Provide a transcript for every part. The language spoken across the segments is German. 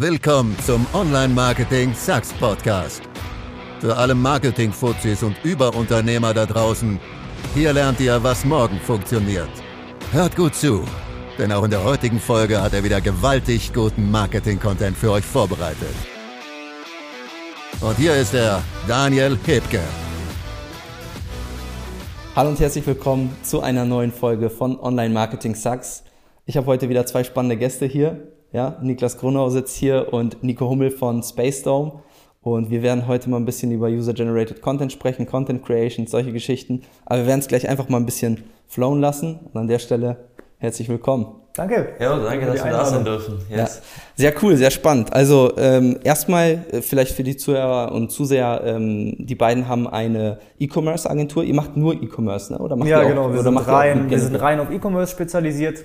Willkommen zum Online-Marketing Sucks Podcast. Für alle Marketing-Fuzis und Überunternehmer da draußen, hier lernt ihr, was morgen funktioniert. Hört gut zu, denn auch in der heutigen Folge hat er wieder gewaltig guten Marketing-Content für euch vorbereitet. Und hier ist er, Daniel Hebke. Hallo und herzlich willkommen zu einer neuen Folge von Online Marketing Sucks. Ich habe heute wieder zwei spannende Gäste hier. Ja, Niklas Grunau sitzt hier und Nico Hummel von Space Dome. Und wir werden heute mal ein bisschen über User-Generated Content sprechen, Content Creation, solche Geschichten. Aber wir werden es gleich einfach mal ein bisschen flowen lassen. Und an der Stelle herzlich willkommen. Danke. Ja, danke, dass wir da sein dürfen. Yes. Ja, sehr cool, sehr spannend. Also ähm, erstmal äh, vielleicht für die Zuhörer und Zuseher, ähm, die beiden haben eine E-Commerce-Agentur. Ihr macht nur E-Commerce, ne? Oder macht ja, ihr auch, genau. Wir, sind rein, wir sind rein auf E-Commerce spezialisiert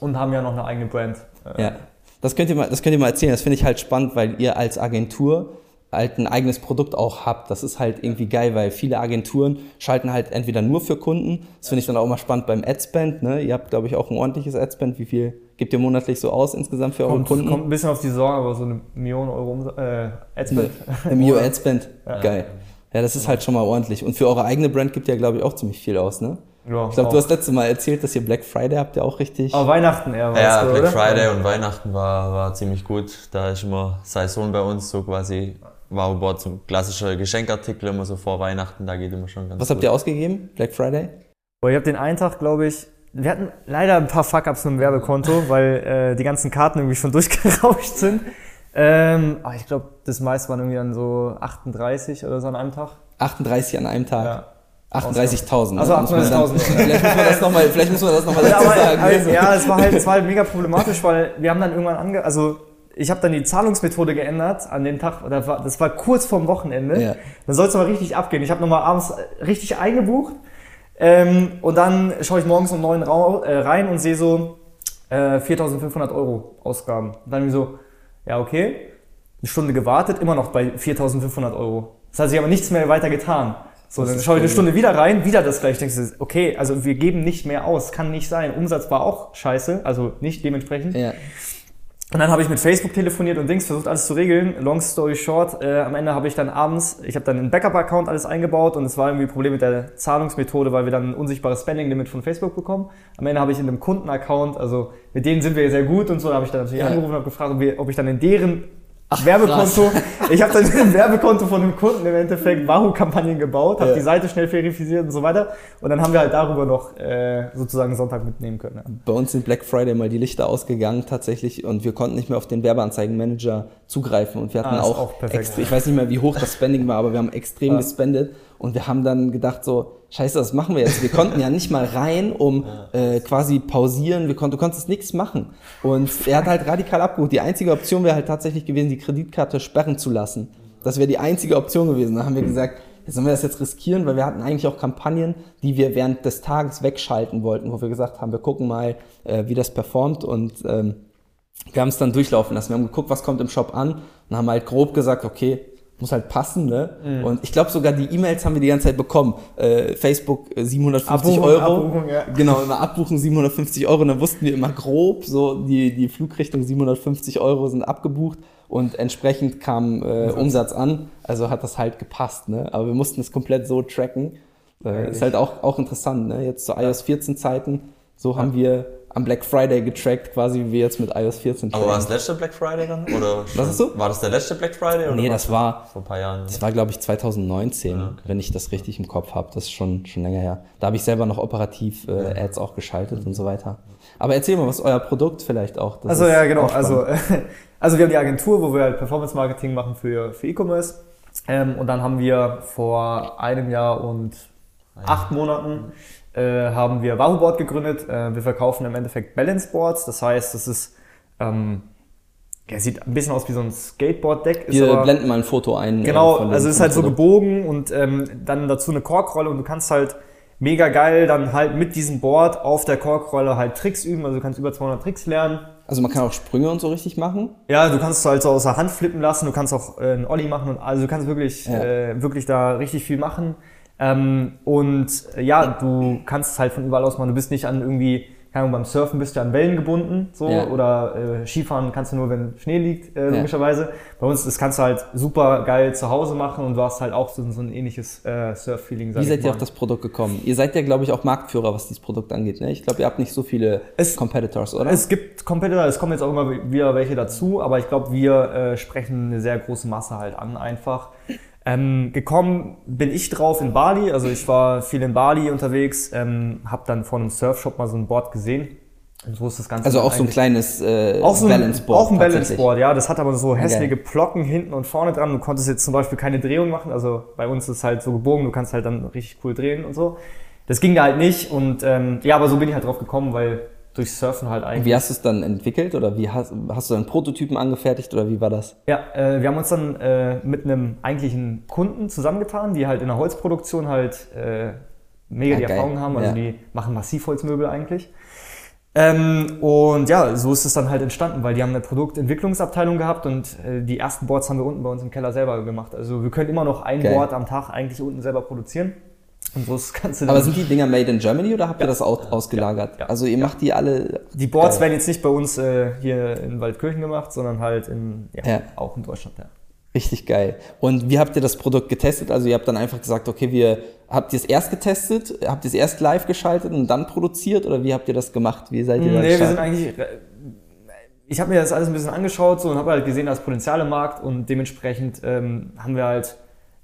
und haben ja noch eine eigene Brand. Ja. Das könnt ihr mal, das könnt ihr mal erzählen. Das finde ich halt spannend, weil ihr als Agentur halt ein eigenes Produkt auch habt. Das ist halt irgendwie geil, weil viele Agenturen schalten halt entweder nur für Kunden. Das finde ich dann auch mal spannend beim Adspend. Ne? Ihr habt, glaube ich, auch ein ordentliches Adspend. Wie viel gebt ihr monatlich so aus insgesamt für eure kommt, Kunden? Kommt ein bisschen auf die Saison, aber so eine Million Euro äh, Adspend. Eine Million Adspend. Geil. Ja, das ist halt schon mal ordentlich. Und für eure eigene Brand gibt ihr, glaube ich, auch ziemlich viel aus, ne? Ja, ich glaube, du hast letzte Mal erzählt, dass ihr Black Friday habt ihr auch richtig. Aber Weihnachten eher war Ja, Black oder? Friday und Weihnachten war, war ziemlich gut. Da ist immer Saison bei uns so quasi war aber so klassische Geschenkartikel immer so vor Weihnachten, da geht immer schon ganz Was gut. habt ihr ausgegeben? Black Friday? Boah, ich habe den einen Tag, glaube ich, wir hatten leider ein paar Fuck-Ups mit dem Werbekonto, weil äh, die ganzen Karten irgendwie schon durchgerauscht sind. Ähm, aber ich glaube, das meiste waren irgendwie dann so 38 oder so an einem Tag. 38 an einem Tag? Ja. 38.000. Ne? Also 38.000. vielleicht muss man das nochmal, vielleicht muss man das nochmal dazu sagen. Also, ja, es war halt, es war halt mega problematisch, weil wir haben dann irgendwann ange, also ich habe dann die Zahlungsmethode geändert an dem Tag, das war, das war kurz vorm Wochenende. Ja. Dann soll es aber richtig abgehen. Ich habe nochmal abends richtig eingebucht ähm, und dann schaue ich morgens um neun äh, rein und sehe so äh, 4.500 Euro Ausgaben. Und dann so, ja okay, eine Stunde gewartet, immer noch bei 4.500 Euro. Das hat sich aber nichts mehr weiter getan. So, dann schaue ich eine Stunde wieder rein, wieder das gleiche. Denkst du, okay, also wir geben nicht mehr aus, kann nicht sein. Umsatz war auch scheiße, also nicht dementsprechend. Ja. Und dann habe ich mit Facebook telefoniert und Dings versucht alles zu regeln. Long story short, äh, am Ende habe ich dann abends, ich habe dann einen Backup-Account alles eingebaut und es war irgendwie ein Problem mit der Zahlungsmethode, weil wir dann ein unsichtbares Spending-Limit von Facebook bekommen. Am Ende habe ich in einem Kunden-Account, also mit denen sind wir sehr gut und so, da habe ich dann natürlich ja. angerufen und gefragt, ob ich dann in deren Ach, Werbekonto. Krass. Ich habe dann ein Werbekonto von einem Kunden im Endeffekt Wahoo-Kampagnen gebaut, habe ja. die Seite schnell verifiziert und so weiter. Und dann haben wir halt darüber noch äh, sozusagen Sonntag mitnehmen können. Ja. Bei uns sind Black Friday mal die Lichter ausgegangen tatsächlich und wir konnten nicht mehr auf den Werbeanzeigenmanager zugreifen und wir hatten ah, auch, auch perfekt, ich weiß nicht mehr, wie hoch das Spending war, aber wir haben extrem ja. gespendet und wir haben dann gedacht so, scheiße, was machen wir jetzt? Wir konnten ja nicht mal rein, um äh, quasi pausieren. Wir konnten, du konntest nichts machen. Und er hat halt radikal abgeholt. Die einzige Option wäre halt tatsächlich gewesen, die Kreditkarte sperren zu lassen. Das wäre die einzige Option gewesen. Da haben wir gesagt, sollen wir das jetzt riskieren, weil wir hatten eigentlich auch Kampagnen, die wir während des Tages wegschalten wollten, wo wir gesagt haben, wir gucken mal, äh, wie das performt und ähm, wir haben es dann durchlaufen lassen. Wir haben geguckt, was kommt im Shop an und haben halt grob gesagt, okay, muss halt passen, ne? Mhm. Und ich glaube sogar die E-Mails haben wir die ganze Zeit bekommen. Äh, Facebook 750 äh, Abbuchung, Euro. Abbuchung, ja. Genau, immer abbuchen 750 Euro. Und dann wussten wir immer grob, so die, die Flugrichtung 750 Euro sind abgebucht und entsprechend kam äh, Umsatz an. Also hat das halt gepasst, ne? Aber wir mussten es komplett so tracken. Äh, ist halt auch, auch interessant, ne? Jetzt zu iOS 14 Zeiten. So haben wir am Black Friday getrackt, quasi wie wir jetzt mit iOS 14 tracken. Aber war das letzte Black Friday dann? Oder Was ist so? War das der letzte Black Friday? Oder nee, das war vor ein paar Jahren. Das war, glaube ich, 2019, ja, okay. wenn ich das richtig im Kopf habe. Das ist schon, schon länger her. Da habe ich selber noch operativ äh, Ads auch geschaltet und so weiter. Aber erzähl mal, was euer Produkt vielleicht auch? Das also ja, genau. Also, also wir haben die Agentur, wo wir halt Performance Marketing machen für, für E-Commerce. Ähm, und dann haben wir vor einem Jahr und acht Monaten äh, haben wir Wahoo gegründet. Äh, wir verkaufen im Endeffekt Balance Boards. Das heißt, das ist ähm, ja, sieht ein bisschen aus wie so ein Skateboard-Deck. Wir aber, blenden mal ein Foto ein. Äh, genau, äh, also es ist halt so gebogen und ähm, dann dazu eine Korkrolle und du kannst halt mega geil dann halt mit diesem Board auf der Korkrolle halt Tricks üben. Also du kannst über 200 Tricks lernen. Also man kann auch Sprünge und so richtig machen? Ja, du kannst halt so aus der Hand flippen lassen, du kannst auch äh, einen Ollie machen und also du kannst wirklich, ja. äh, wirklich da richtig viel machen. Ähm, und äh, ja, du kannst es halt von überall aus machen. Du bist nicht an irgendwie, keine Ahnung, beim Surfen bist du an Wellen gebunden, so, ja. oder äh, Skifahren kannst du nur, wenn Schnee liegt, äh, logischerweise. Ja. Bei uns, das kannst du halt super geil zu Hause machen und du hast halt auch so, so ein ähnliches äh, Surf-Feeling. Wie seid ihr auf das Produkt gekommen? Ihr seid ja, glaube ich, auch Marktführer, was dieses Produkt angeht, ne? Ich glaube, ihr habt nicht so viele es, Competitors, oder? Es gibt Competitor, es kommen jetzt auch immer wieder welche dazu, aber ich glaube, wir äh, sprechen eine sehr große Masse halt an einfach. Ähm, gekommen bin ich drauf in Bali, also ich war viel in Bali unterwegs, ähm, habe dann vor einem Surfshop mal so ein Board gesehen. Und so ist das Ganze. Also auch so ein kleines äh, auch so ein, Balance Board. Auch ein Balance Board, ja. Das hat aber so hässliche Plocken hinten und vorne dran. Du konntest jetzt zum Beispiel keine Drehung machen. Also bei uns ist es halt so gebogen, du kannst halt dann richtig cool drehen und so. Das ging da halt nicht und ähm, ja, aber so bin ich halt drauf gekommen, weil durch Surfen halt eigentlich. Wie hast du es dann entwickelt oder wie hast, hast du dann Prototypen angefertigt oder wie war das? Ja, äh, wir haben uns dann äh, mit einem eigentlichen Kunden zusammengetan, die halt in der Holzproduktion halt äh, mega ja, die geil. Erfahrung haben. Also ja. die machen Massivholzmöbel eigentlich. Ähm, und ja, so ist es dann halt entstanden, weil die haben eine Produktentwicklungsabteilung gehabt und äh, die ersten Boards haben wir unten bei uns im Keller selber gemacht. Also wir können immer noch ein geil. Board am Tag eigentlich unten selber produzieren. Und ist das Ganze Aber sind die Dinger made in Germany oder habt ihr das aus, ausgelagert? Ja, also ihr macht die alle. Die Boards geil. werden jetzt nicht bei uns äh, hier in Waldkirchen gemacht, sondern halt in, ja, auch in Deutschland, ja. Richtig geil. Und wie habt ihr das Produkt getestet? Also ihr habt dann einfach gesagt, okay, wir habt ihr es erst getestet, habt ihr es erst live geschaltet und dann produziert oder wie habt ihr das gemacht? Wie seid ihr da Nee, wir sind eigentlich ich habe mir das alles ein bisschen angeschaut so und habe halt gesehen, dass Potenzial im Markt und dementsprechend ähm, haben wir halt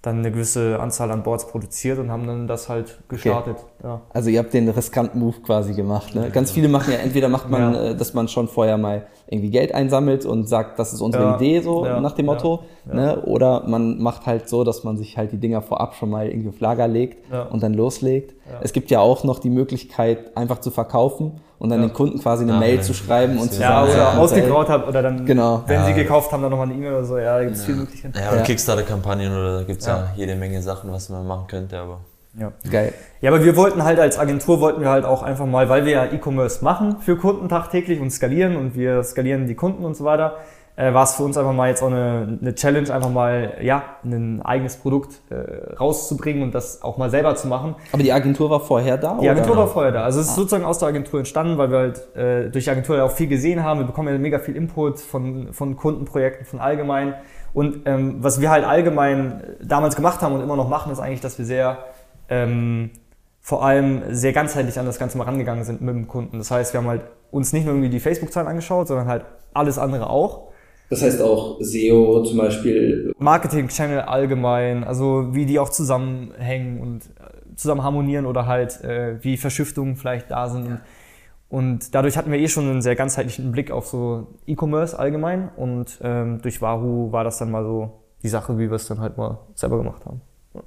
dann eine gewisse Anzahl an Boards produziert und haben dann das halt gestartet. Okay. Ja. Also ihr habt den riskanten Move quasi gemacht. Ne? Ganz viele machen ja, entweder macht man, ja. Äh, dass man schon vorher mal irgendwie Geld einsammelt und sagt, das ist unsere ja. Idee, so nach dem Motto. Ne? Oder man macht halt so, dass man sich halt die Dinger vorab schon mal irgendwie auf Lager legt und dann loslegt. Es gibt ja auch noch die Möglichkeit, einfach zu verkaufen und dann ja. den Kunden quasi eine ja, Mail zu schreiben und zu sagen, ja, oder ausgegraut hat oder dann, genau. wenn sie gekauft haben, dann nochmal eine E-Mail oder so. Ja, da gibt es viele Möglichkeiten. Ja, oder Kickstarter-Kampagnen oder da gibt es ja. jede Menge Sachen, was man machen könnte, aber. Ja. Geil. Ja, aber wir wollten halt als Agentur wollten wir halt auch einfach mal, weil wir ja E-Commerce machen für Kunden tagtäglich und skalieren und wir skalieren die Kunden und so weiter, äh, war es für uns einfach mal jetzt auch eine, eine Challenge, einfach mal ja ein eigenes Produkt äh, rauszubringen und das auch mal selber zu machen. Aber die Agentur war vorher da? Die Agentur oder? war vorher da. Also es ist ah. sozusagen aus der Agentur entstanden, weil wir halt äh, durch die Agentur ja auch viel gesehen haben. Wir bekommen ja mega viel Input von, von Kundenprojekten, von allgemein. Und ähm, was wir halt allgemein damals gemacht haben und immer noch machen, ist eigentlich, dass wir sehr ähm, vor allem sehr ganzheitlich an das Ganze mal rangegangen sind mit dem Kunden. Das heißt, wir haben halt uns nicht nur irgendwie die Facebook-Zahlen angeschaut, sondern halt alles andere auch das heißt auch SEO zum Beispiel. Marketing-Channel allgemein, also wie die auch zusammenhängen und äh, zusammen harmonieren oder halt äh, wie Verschiftungen vielleicht da sind. Ja. Und dadurch hatten wir eh schon einen sehr ganzheitlichen Blick auf so E-Commerce allgemein. Und ähm, durch Wahoo war das dann mal so die Sache, wie wir es dann halt mal selber gemacht haben. Ja.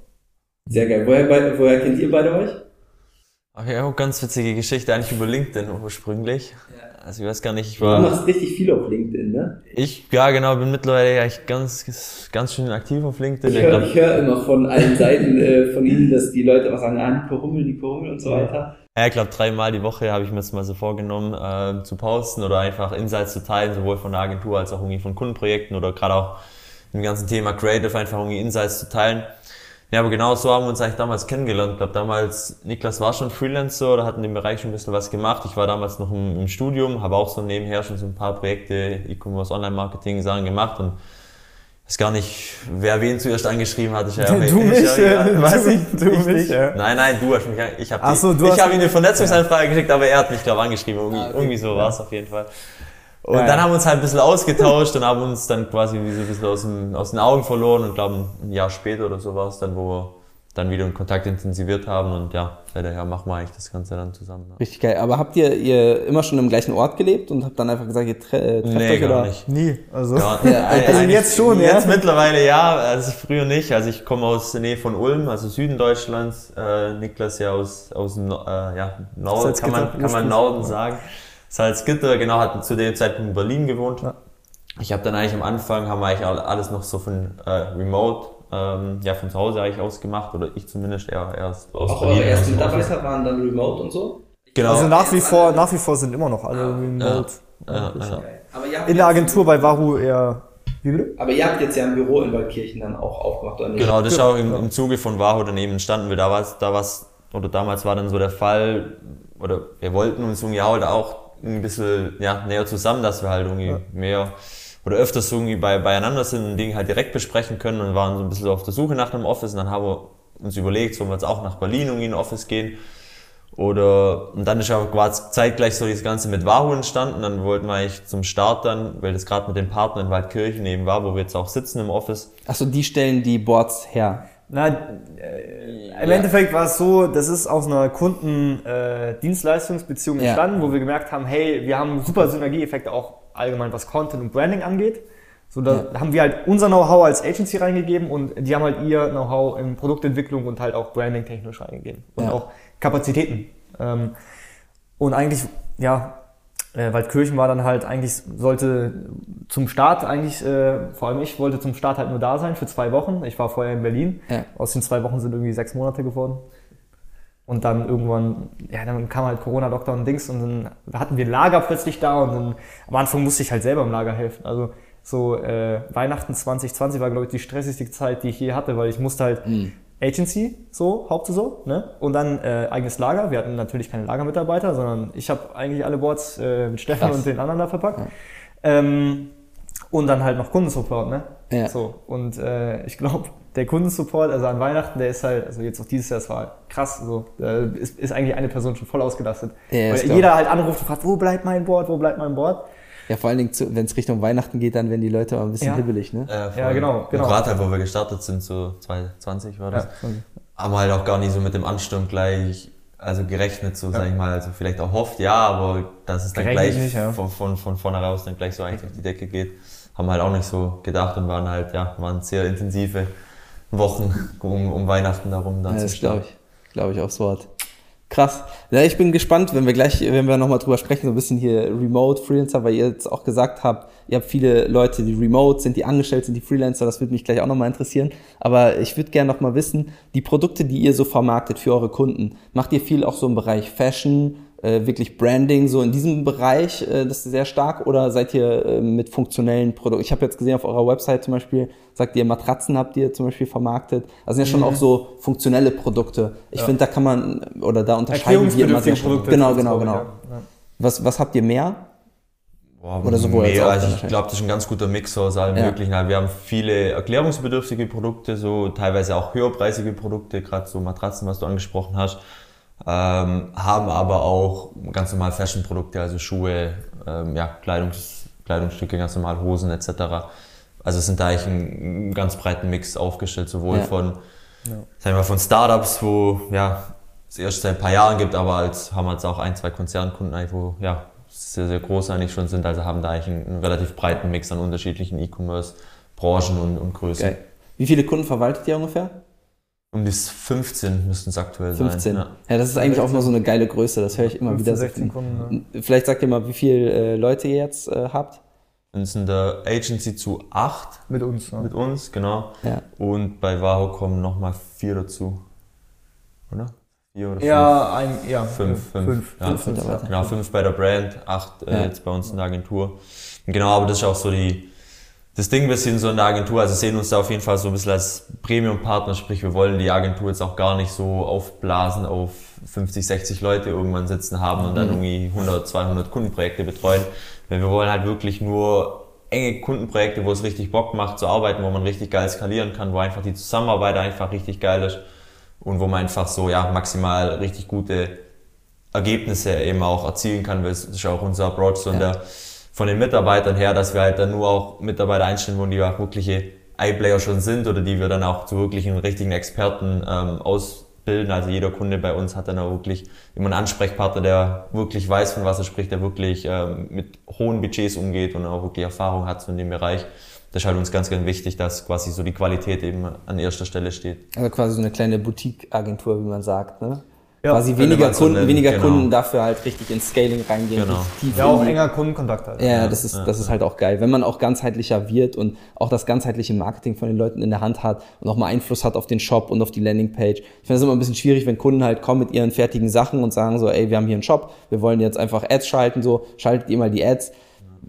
Sehr geil. Woher, woher kennt ihr beide euch? Ach ja, ganz witzige Geschichte, eigentlich über LinkedIn ursprünglich. Ja. Also ich weiß gar nicht, ich war. Du machst richtig viel auf LinkedIn, ne? Ich, ja genau, bin mittlerweile eigentlich ganz, ganz schön aktiv auf LinkedIn. Ich höre hör immer von allen Seiten äh, von Ihnen, dass die Leute was sagen, ah, Nico Hummel, Nico Hummel und so weiter. Ja, ich glaube, dreimal die Woche habe ich mir das mal so vorgenommen, äh, zu posten oder einfach Insights zu teilen, sowohl von der Agentur als auch irgendwie von Kundenprojekten oder gerade auch im ganzen Thema Creative einfach irgendwie Insights zu teilen. Ja, aber genau so haben wir uns eigentlich damals kennengelernt. Ich glaube, damals, Niklas war schon Freelancer oder hat in dem Bereich schon ein bisschen was gemacht. Ich war damals noch im, im Studium, habe auch so nebenher schon so ein paar Projekte, E-Commerce, Online-Marketing, Sachen gemacht und weiß gar nicht, wer wen zuerst angeschrieben hat. Ich, ja, du mich, ja, ja, weiß ich, du mich, ja. Nein, nein, du hast mich, ich habe so, ich habe ihm eine Vernetzungsanfrage geschickt, aber er hat mich, glaube angeschrieben. Irgendwie, ah, okay. irgendwie so war es auf jeden Fall. Und ja, dann haben wir uns halt ein bisschen ausgetauscht und haben uns dann quasi wie so ein bisschen aus, dem, aus den Augen verloren und glaube ein Jahr später oder so war es dann, wo wir dann wieder einen Kontakt intensiviert haben und ja, seither machen wir eigentlich das Ganze dann zusammen. Ja. Richtig geil. Aber habt ihr, ihr immer schon im gleichen Ort gelebt und habt dann einfach gesagt, ihr tre äh, trefft nee, euch gar oder? nicht. Nie. Also, ja, also jetzt schon, ja? Jetzt mittlerweile ja, also früher nicht. Also ich komme aus der Nähe von Ulm, also Süden Deutschlands. Äh, Niklas ja aus, aus dem äh, ja, Norden, kann man, kann man Norden sagen. Salzgitter, genau, hat zu dem Zeitpunkt in Berlin gewohnt. Ja. Ich habe dann eigentlich am Anfang, haben wir eigentlich alles noch so von äh, Remote, ähm, ja von zu Hause eigentlich aus gemacht, oder ich zumindest eher erst aus Auch Berlin. Eure ersten Mitarbeiter waren dann Remote und so? Genau. Also nach wie vor, nach wie vor sind immer noch alle Remote. Ja, ja, ja. in der Agentur bei Wahoo eher aber ihr habt jetzt ja ein Büro in Waldkirchen dann auch aufgemacht, oder nicht? Genau, das ist auch im, im Zuge von Wahoo daneben entstanden, weil da war da war's, oder damals war dann so der Fall, oder wir wollten uns irgendwie halt auch ein bisschen ja, näher zusammen, dass wir halt irgendwie ja. mehr oder öfters irgendwie bei, beieinander sind und Dinge halt direkt besprechen können und waren so ein bisschen auf der Suche nach einem Office und dann haben wir uns überlegt, sollen wir jetzt auch nach Berlin irgendwie in ein Office gehen oder, und dann ist aber quasi zeitgleich so das Ganze mit Wahoo entstanden. Dann wollten wir eigentlich zum Start dann, weil das gerade mit den Partnern in Waldkirchen eben war, wo wir jetzt auch sitzen im Office. Achso, die stellen die Boards her. Na, äh, im ja. Endeffekt war es so, das ist aus einer Kundendienstleistungsbeziehung äh, entstanden, ja. wo wir gemerkt haben, hey, wir haben super Synergieeffekte auch allgemein, was Content und Branding angeht. So, da ja. haben wir halt unser Know-how als Agency reingegeben und die haben halt ihr Know-how in Produktentwicklung und halt auch Branding technisch reingegeben. Und auch Kapazitäten. Ähm, und eigentlich, ja, äh, Waldkirchen war dann halt eigentlich, sollte zum Start eigentlich, äh, vor allem ich wollte zum Start halt nur da sein für zwei Wochen. Ich war vorher in Berlin. Ja. Aus den zwei Wochen sind irgendwie sechs Monate geworden. Und dann irgendwann, ja, dann kam halt Corona-Lockdown und Dings und dann hatten wir Lager plötzlich da und dann am Anfang musste ich halt selber im Lager helfen. Also so äh, Weihnachten 2020 war, glaube ich, die stressigste Zeit, die ich je hatte, weil ich musste halt mhm. Agency, so, Hauptsaison, ne? Und dann äh, eigenes Lager. Wir hatten natürlich keine Lagermitarbeiter, sondern ich habe eigentlich alle Boards äh, mit Stefan Krass. und den anderen da verpackt. Ja. Ähm, und dann halt noch Kundensupport, ne? Ja. So. Und äh, ich glaube, der Kundensupport, also an Weihnachten, der ist halt, also jetzt auch dieses Jahr, das war krass, so, da ist, ist eigentlich eine Person schon voll ausgelastet. Ja, Weil jeder halt anruft und fragt, wo bleibt mein Board, wo bleibt mein Board? Ja, vor allen Dingen, wenn es Richtung Weihnachten geht, dann werden die Leute auch ein bisschen ja. hibbelig, ne? Äh, ja, genau. genau. Gerade halt, wo wir gestartet sind, so 2020 war das, ja, haben wir halt auch gar nicht so mit dem Ansturm gleich also gerechnet, so ja. sag ich mal, also vielleicht auch hofft, ja, aber dass es dann gerechnet gleich nicht, ja. von, von, von vorne raus dann gleich so eigentlich auf die Decke geht, haben wir halt auch nicht so gedacht und waren halt, ja, waren sehr intensive Wochen um, um Weihnachten darum. Dann ja, das glaube ich, glaube ich aufs Wort. Krass. Ja, ich bin gespannt, wenn wir gleich, wenn wir nochmal drüber sprechen, so ein bisschen hier Remote Freelancer, weil ihr jetzt auch gesagt habt, ihr habt viele Leute, die remote sind, die angestellt sind, die Freelancer, das würde mich gleich auch nochmal interessieren. Aber ich würde gerne nochmal wissen, die Produkte, die ihr so vermarktet für eure Kunden, macht ihr viel auch so im Bereich Fashion, äh, wirklich Branding so in diesem Bereich, äh, das ist sehr stark oder seid ihr äh, mit funktionellen Produkten? Ich habe jetzt gesehen auf eurer Website zum Beispiel, sagt ihr Matratzen habt ihr zum Beispiel vermarktet. Also sind ja schon mhm. auch so funktionelle Produkte. Ich ja. finde, da kann man oder da unterscheiden wir immer sehr Produkte Genau, genau, genau. Ja. Was, was habt ihr mehr? Boah, Oder sowohl mehr, also ich glaube, das ist ein ganz guter Mix aus allem ja. Möglichen. Also wir haben viele erklärungsbedürftige Produkte, so teilweise auch höherpreisige Produkte, gerade so Matratzen, was du angesprochen hast ähm, haben aber auch ganz normal Fashion-Produkte, also Schuhe, ähm, ja, Kleidungs, Kleidungsstücke, ganz normal Hosen etc. Also es sind da eigentlich einen ganz breiten Mix aufgestellt, sowohl ja. von, ja. sagen wir von Startups, wo ja es erst seit ein paar Jahren gibt, aber als haben wir jetzt auch ein, zwei Konzernkunden, eigentlich, wo ja sehr, sehr groß eigentlich schon sind, also haben da eigentlich einen, einen relativ breiten Mix an unterschiedlichen E-Commerce-Branchen und, und Größen. Okay. Wie viele Kunden verwaltet ihr ungefähr? Um bis 15 müssten es aktuell 15. sein. 15. Ja. ja. das ist eigentlich auch mal so eine geile Größe, das höre ich immer 15, wieder. 16 Kunden, ja. Vielleicht sagt ihr mal, wie viele äh, Leute ihr jetzt äh, habt? Wir sind in der Agency zu acht. Mit uns. Ja. Mit uns, genau. Ja. Und bei Waho kommen nochmal vier dazu. Oder? Vier oder fünf? Ja, ein, ja. Fünf, fünf. Fünf, ja, fünf, fünf Genau, fünf bei der Brand, acht äh, jetzt bei uns in der Agentur. Genau, aber das ist auch so die, das Ding, wir sind so in der Agentur, also sehen uns da auf jeden Fall so ein bisschen als Premium-Partner, sprich wir wollen die Agentur jetzt auch gar nicht so aufblasen auf 50, 60 Leute irgendwann sitzen haben und dann mhm. irgendwie 100, 200 Kundenprojekte betreuen. Weil wir wollen halt wirklich nur enge Kundenprojekte, wo es richtig Bock macht zu arbeiten, wo man richtig geil skalieren kann, wo einfach die Zusammenarbeit einfach richtig geil ist und wo man einfach so ja maximal richtig gute Ergebnisse eben auch erzielen kann, weil es ist auch unser Approach so ja. in der von den Mitarbeitern her, dass wir halt dann nur auch Mitarbeiter einstellen, wo die auch wirkliche iPlayer schon sind oder die wir dann auch zu wirklichen richtigen Experten ähm, ausbilden. Also jeder Kunde bei uns hat dann auch wirklich immer einen Ansprechpartner, der wirklich weiß, von was er spricht, der wirklich ähm, mit hohen Budgets umgeht und auch wirklich Erfahrung hat so in dem Bereich. Das ist halt uns ganz, ganz wichtig, dass quasi so die Qualität eben an erster Stelle steht. Also quasi so eine kleine Boutique-Agentur, wie man sagt, ne? Ja, quasi weniger Kunden, weniger genau. Kunden dafür halt richtig ins Scaling reingehen. Genau. Ja, auch enger Kundenkontakt halt. Ja, das ist, ja, das ist halt auch geil. Wenn man auch ganzheitlicher wird und auch das ganzheitliche Marketing von den Leuten in der Hand hat und auch mal Einfluss hat auf den Shop und auf die Landingpage. Ich finde es immer ein bisschen schwierig, wenn Kunden halt kommen mit ihren fertigen Sachen und sagen so, ey, wir haben hier einen Shop, wir wollen jetzt einfach Ads schalten, so, schaltet ihr mal die Ads.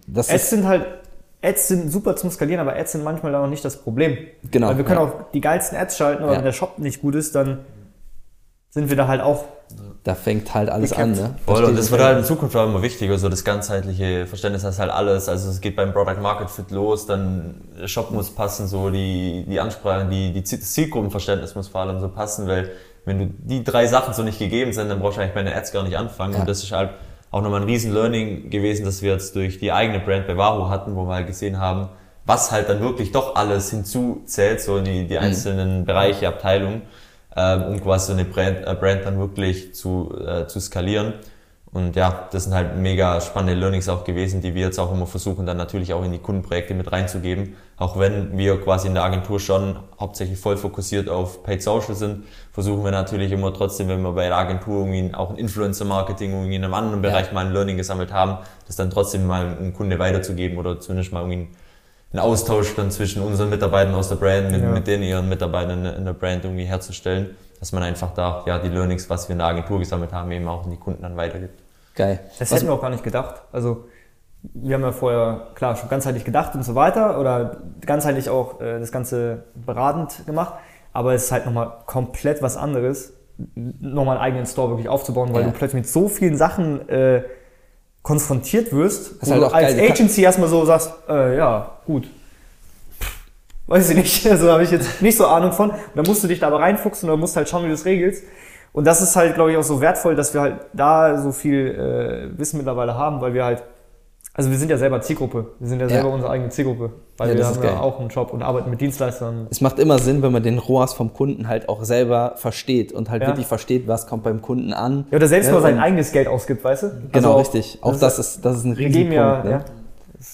Das Ads sind halt Ads sind super zum Skalieren, aber Ads sind manchmal auch nicht das Problem. Genau. Weil wir können ja. auch die geilsten Ads schalten, aber ja. wenn der Shop nicht gut ist, dann sind wir da halt auch da fängt halt alles an. Ne? Voll, und das wird halt in Zukunft auch immer wichtiger, so das ganzheitliche Verständnis, das ist halt alles. Also es geht beim Product Market Fit los, dann Shop muss passen, so die, die Ansprache, die, die Zielgruppenverständnis muss vor allem so passen, weil wenn du die drei Sachen so nicht gegeben sind, dann brauchst du eigentlich bei den Ads gar nicht anfangen. Ja. Und das ist halt auch nochmal ein riesen Learning gewesen, dass wir jetzt durch die eigene Brand bei Wahoo hatten, wo wir halt gesehen haben, was halt dann wirklich doch alles hinzuzählt, so die, die mhm. einzelnen mhm. Bereiche, Abteilungen ähm, um quasi so eine Brand, äh, Brand dann wirklich zu, äh, zu skalieren. Und ja, das sind halt mega spannende Learnings auch gewesen, die wir jetzt auch immer versuchen, dann natürlich auch in die Kundenprojekte mit reinzugeben. Auch wenn wir quasi in der Agentur schon hauptsächlich voll fokussiert auf Paid Social sind, versuchen wir natürlich immer trotzdem, wenn wir bei der Agentur irgendwie auch ein Influencer-Marketing irgendwie in einem anderen Bereich ja. mal ein Learning gesammelt haben, das dann trotzdem mal einem Kunde weiterzugeben oder zumindest mal irgendwie einen Austausch dann zwischen unseren Mitarbeitern aus der Brand mit, ja. mit den ihren Mitarbeitern in der Brand irgendwie herzustellen, dass man einfach da ja die Learnings, was wir in der Agentur gesammelt haben, eben auch in die Kunden dann weitergibt. Geil. Das was hätten wir auch gar nicht gedacht. Also wir haben ja vorher klar schon ganzheitlich gedacht und so weiter oder ganzheitlich auch äh, das Ganze beratend gemacht, aber es ist halt nochmal komplett was anderes, nochmal einen eigenen Store wirklich aufzubauen, weil ja. du plötzlich mit so vielen Sachen äh, konfrontiert wirst, das wo halt du als. Agency erstmal so sagst, äh, ja, gut. Weiß ich nicht, also habe ich jetzt nicht so Ahnung von. Und dann musst du dich da aber reinfuchsen oder musst halt schauen, wie du es regelst. Und das ist halt, glaube ich, auch so wertvoll, dass wir halt da so viel äh, Wissen mittlerweile haben, weil wir halt also wir sind ja selber Zielgruppe. Wir sind ja, ja. selber unsere eigene Zielgruppe. Weil ja, wir haben ja auch einen Job und arbeiten mit Dienstleistern. Es macht immer Sinn, wenn man den ROAS vom Kunden halt auch selber versteht und halt ja. wirklich versteht, was kommt beim Kunden an. Ja, oder selbst nur sein eigenes Geld ausgibt, weißt du? Genau, also richtig. Auch das ist, das ist ein Riesenpunkt. Ja, ne?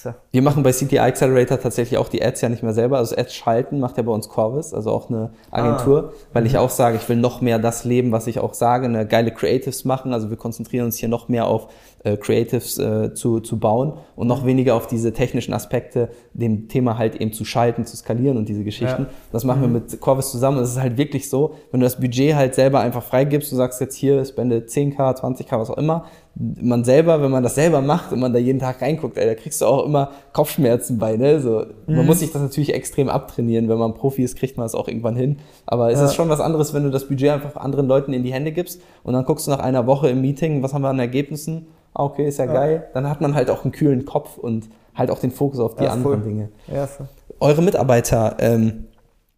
Ja. Wir machen bei CTI Accelerator tatsächlich auch die Ads ja nicht mehr selber. Also Ads schalten macht ja bei uns Corvus, also auch eine Agentur, ah. weil ich mhm. auch sage, ich will noch mehr das leben, was ich auch sage, eine geile Creatives machen. Also wir konzentrieren uns hier noch mehr auf äh, Creatives äh, zu, zu bauen und noch weniger auf diese technischen Aspekte, dem Thema halt eben zu schalten, zu skalieren und diese Geschichten. Ja. Das machen wir mhm. mit Corvus zusammen. Es ist halt wirklich so, wenn du das Budget halt selber einfach freigibst, du sagst jetzt hier, spende 10k, 20k, was auch immer, man selber, wenn man das selber macht und man da jeden Tag reinguckt, ey, da kriegst du auch immer Kopfschmerzen bei, ne? So, mhm. Man muss sich das natürlich extrem abtrainieren. Wenn man Profi ist, kriegt man es auch irgendwann hin. Aber es ja. ist schon was anderes, wenn du das Budget einfach anderen Leuten in die Hände gibst und dann guckst du nach einer Woche im Meeting, was haben wir an Ergebnissen? Ah, okay, ist ja, ja, geil. Dann hat man halt auch einen kühlen Kopf und halt auch den Fokus auf die ja, anderen voll. Dinge. Eure Mitarbeiter, ähm,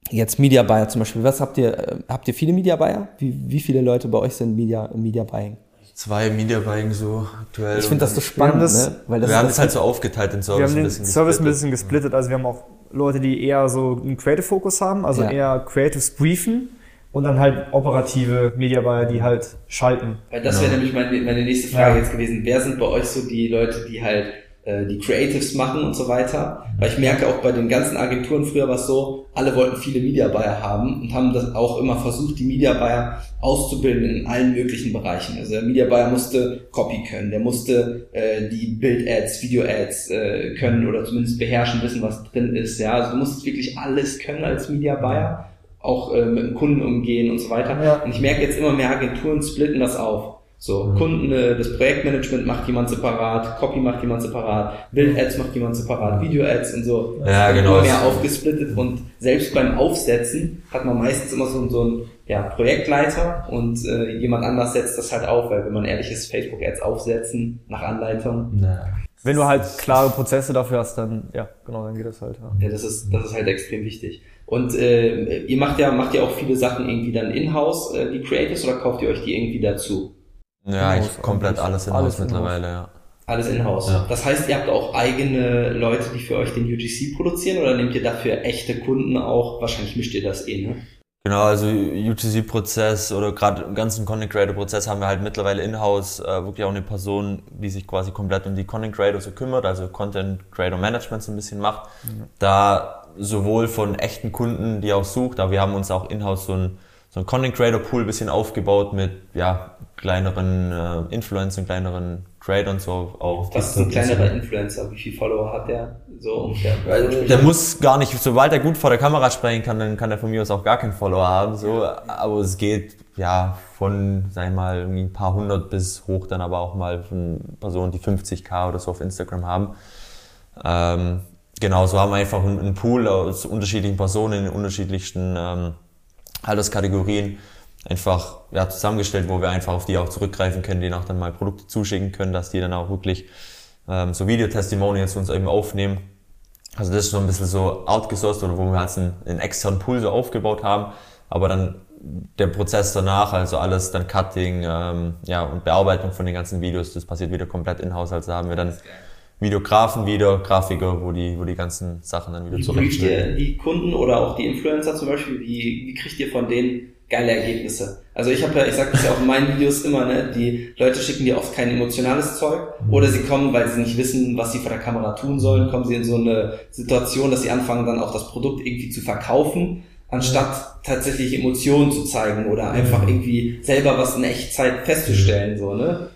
jetzt Media Buyer zum Beispiel, was habt ihr, äh, habt ihr viele Media Buyer? Wie, wie viele Leute bei euch sind Media, Media Buying? Zwei Media Buying so aktuell. Ich finde das so spannend, das, ne? Weil das wir haben es halt so aufgeteilt, den Service wir haben den ein bisschen Service ein bisschen gesplittet, also wir haben auch Leute, die eher so einen Creative Fokus haben, also ja. eher Creatives briefen und dann halt operative Media Buyer, die halt schalten. Weil das wäre nämlich meine, meine nächste Frage ja. jetzt gewesen. Wer sind bei euch so die Leute, die halt äh, die Creatives machen und so weiter? Weil ich merke auch bei den ganzen Agenturen früher war es so, alle wollten viele Media Buyer haben und haben das auch immer versucht, die Media Buyer auszubilden in allen möglichen Bereichen. Also der Media Buyer musste Copy können, der musste äh, die Bild-Ads, Video-Ads äh, können oder zumindest beherrschen, wissen, was drin ist. Ja, also du musstest wirklich alles können als Media Buyer auch äh, mit dem Kunden umgehen und so weiter. Ja. Und ich merke jetzt immer mehr Agenturen splitten das auf. So, mhm. Kunden, äh, das Projektmanagement macht jemand separat, Copy macht jemand separat, Bild-Ads macht jemand separat, Video-Ads und so. Ja, das genau. Immer mehr aufgesplittet und selbst beim Aufsetzen hat man meistens immer so, so einen ja, Projektleiter und äh, jemand anders setzt das halt auf, weil wenn man ehrlich ist, Facebook-Ads aufsetzen nach Anleitung. Ja. Wenn du halt klare Prozesse dafür hast, dann ja, genau, dann geht das halt. Ja, ja das ist das ist halt extrem wichtig. Und äh, ihr macht ja, macht ja auch viele Sachen irgendwie dann in-house, äh, die Creatives, oder kauft ihr euch die irgendwie dazu? Ja, ich komplett alles in-house mittlerweile, ja. Alles in-house. Ja. Das heißt, ihr habt auch eigene Leute, die für euch den UGC produzieren oder nehmt ihr dafür echte Kunden auch? Wahrscheinlich mischt ihr das eh, ne? Genau, also UGC-Prozess oder gerade im ganzen Content Creator-Prozess haben wir halt mittlerweile in-house äh, wirklich auch eine Person, die sich quasi komplett um die Content Creator so kümmert, also Content Creator Management so ein bisschen macht. Mhm. Da sowohl von echten Kunden, die auch sucht, aber wir haben uns auch in-house so ein, so ein Content Creator Pool bisschen aufgebaut mit ja, kleineren äh, Influencern, kleineren Creators so auf. Was ist ein kleinerer Influencer? Wie viele Follower hat der? So ungefähr. Der muss gar nicht, sobald er gut vor der Kamera sprechen kann, dann kann er von mir aus auch gar keinen Follower haben. So, aber es geht ja von, sag ich mal, irgendwie ein paar hundert bis hoch dann aber auch mal von Personen, die 50k oder so auf Instagram haben. Ähm, genau, so haben wir einfach einen Pool aus unterschiedlichen Personen in unterschiedlichsten ähm, Alterskategorien. Einfach ja, zusammengestellt, wo wir einfach auf die auch zurückgreifen können, denen auch dann mal Produkte zuschicken können, dass die dann auch wirklich ähm, so Videotestimonials uns eben aufnehmen. Also das ist so ein bisschen so outgesourced oder wo wir halt einen, einen externen Pool so aufgebaut haben, aber dann der Prozess danach, also alles dann Cutting ähm, ja, und Bearbeitung von den ganzen Videos, das passiert wieder komplett in-house. Also da haben wir dann Videografen wieder, Grafiker, wo die, wo die ganzen Sachen dann wieder ihr die Kunden oder auch die Influencer zum Beispiel, wie, wie kriegt ihr von denen geile Ergebnisse? Also ich habe ja, ich sage das ja auch in meinen Videos immer, ne, die Leute schicken dir oft kein emotionales Zeug oder sie kommen, weil sie nicht wissen, was sie vor der Kamera tun sollen, kommen sie in so eine Situation, dass sie anfangen dann auch das Produkt irgendwie zu verkaufen anstatt tatsächlich Emotionen zu zeigen oder einfach irgendwie selber was in Echtzeit festzustellen, so, ne?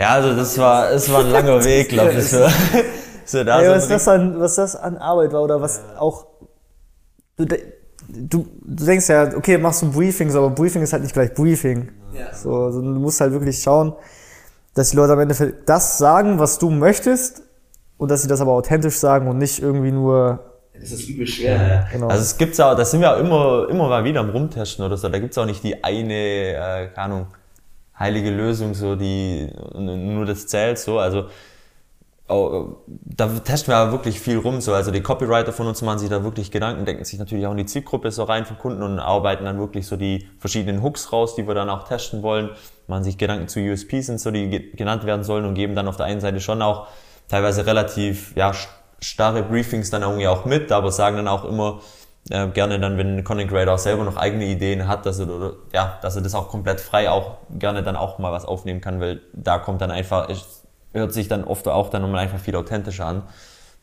Ja, also das war, es war ein langer Weg, glaube ich, für, für da Ey, so was das an, was das an Arbeit war oder was auch, du, du, du denkst ja, okay, machst du Briefings, aber Briefing ist halt nicht gleich Briefing. Ja. So, also du musst halt wirklich schauen, dass die Leute am Ende das sagen, was du möchtest und dass sie das aber authentisch sagen und nicht irgendwie nur das ist übel schwer. Ja, genau. Also es gibt's auch, da sind wir auch immer, immer mal wieder am Rumtesten oder so. Da gibt's auch nicht die eine, äh, keine Ahnung, heilige Lösung, so die nur das zählt, so. Also da testen wir aber wirklich viel rum, so. Also die Copywriter von uns machen sich da wirklich Gedanken, denken sich natürlich auch in die Zielgruppe so rein von Kunden und arbeiten dann wirklich so die verschiedenen Hooks raus, die wir dann auch testen wollen. Machen sich Gedanken zu USPs sind so, die genannt werden sollen und geben dann auf der einen Seite schon auch teilweise relativ, ja, starre Briefings dann irgendwie auch mit, aber sagen dann auch immer äh, gerne dann, wenn ein Content Creator auch selber noch eigene Ideen hat, dass er, oder, ja, dass er das auch komplett frei auch gerne dann auch mal was aufnehmen kann, weil da kommt dann einfach, es hört sich dann oft auch dann nochmal einfach viel authentischer an.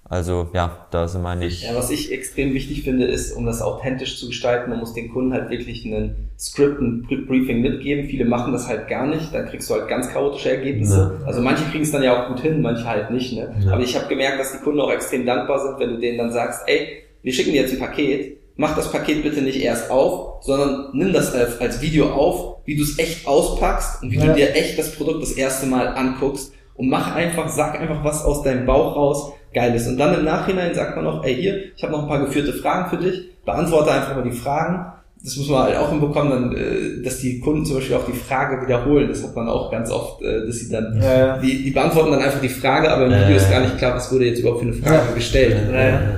Also ja, da sind meine ich. Ja, was ich extrem wichtig finde, ist, um das authentisch zu gestalten, man muss den Kunden halt wirklich einen Script, ein Briefing mitgeben. Viele machen das halt gar nicht, dann kriegst du halt ganz chaotische Ergebnisse. Ja. Also manche kriegen es dann ja auch gut hin, manche halt nicht. Ne? Ja. Aber ich habe gemerkt, dass die Kunden auch extrem dankbar sind, wenn du denen dann sagst, ey, wir schicken dir jetzt ein Paket, mach das Paket bitte nicht erst auf, sondern nimm das als Video auf, wie du es echt auspackst und wie ja. du dir echt das Produkt das erste Mal anguckst und mach einfach, sag einfach was aus deinem Bauch raus, geil ist. Und dann im Nachhinein sagt man noch, ey hier, ich habe noch ein paar geführte Fragen für dich, beantworte einfach mal die Fragen. Das muss man halt auch hinbekommen, dann, äh, dass die Kunden zum Beispiel auch die Frage wiederholen. Das hat man auch ganz oft, äh, dass sie dann, ja, ja. Die, die beantworten dann einfach die Frage, aber im Video ist gar nicht klar, was wurde jetzt überhaupt für eine Frage gestellt.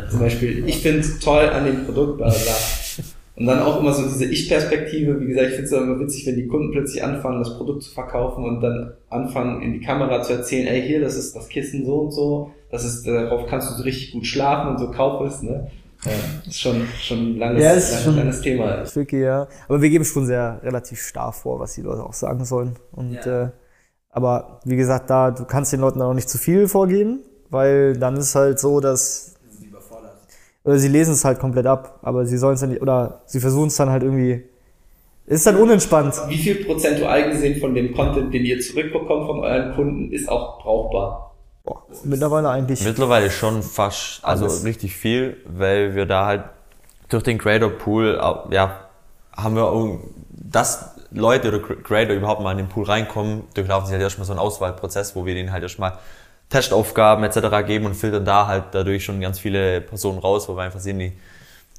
Zum Beispiel, ich finde toll an dem Produkt, bla bla. Und dann auch immer so diese Ich-Perspektive. Wie gesagt, ich finde es immer witzig, wenn die Kunden plötzlich anfangen, das Produkt zu verkaufen und dann anfangen, in die Kamera zu erzählen, ey, hier, das ist das Kissen so und so, das ist, darauf kannst du so richtig gut schlafen und so kauf es, ne? Ja, ist schon, schon ein langes, ja, ist schon langes Thema. Ist wirklich, ja. Aber wir geben schon sehr relativ starr vor, was die Leute auch sagen sollen. Und, ja. äh, aber wie gesagt, da, du kannst den Leuten auch nicht zu viel vorgeben, weil dann ist halt so, dass oder sie lesen es halt komplett ab, aber sie sollen es dann nicht, oder sie versuchen es dann halt irgendwie. Ist dann unentspannt. Wie viel prozentual gesehen von dem Content, den ihr zurückbekommt von euren Kunden, ist auch brauchbar? Boah, mittlerweile eigentlich. Mittlerweile schon fast, also alles. richtig viel, weil wir da halt durch den Creator Pool, ja, haben wir, dass Leute oder Creator überhaupt mal in den Pool reinkommen, durchlaufen sie halt erstmal so einen Auswahlprozess, wo wir denen halt erstmal Testaufgaben etc. geben und filtern da halt dadurch schon ganz viele Personen raus, wo wir einfach sehen, die,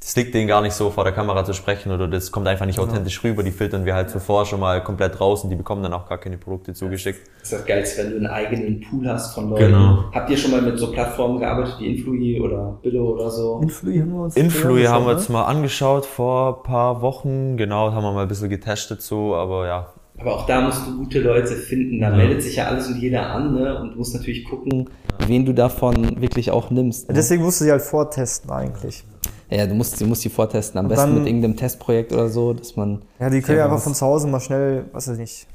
das liegt denen gar nicht so vor der Kamera zu sprechen oder das kommt einfach nicht genau. authentisch rüber. Die filtern wir halt zuvor schon mal komplett raus und die bekommen dann auch gar keine Produkte zugeschickt. Das ist das Geilste, wenn du einen eigenen Pool hast von Leuten. Genau. Habt ihr schon mal mit so Plattformen gearbeitet wie Influi oder Billo oder so? Influi haben wir uns Influi haben wir uns ne? mal angeschaut vor paar Wochen. Genau, haben wir mal ein bisschen getestet so, aber ja, aber auch da musst du gute Leute finden. Da ja. meldet sich ja alles und jeder an, ne? Und du musst natürlich gucken, wen du davon wirklich auch nimmst. Ne? Deswegen musst du sie halt vortesten eigentlich. Ja, du musst, du musst die vortesten. Am und besten dann, mit irgendeinem Testprojekt oder so, dass man. Ja, die können ja einfach von zu Hause mal schnell, was weiß ich nicht,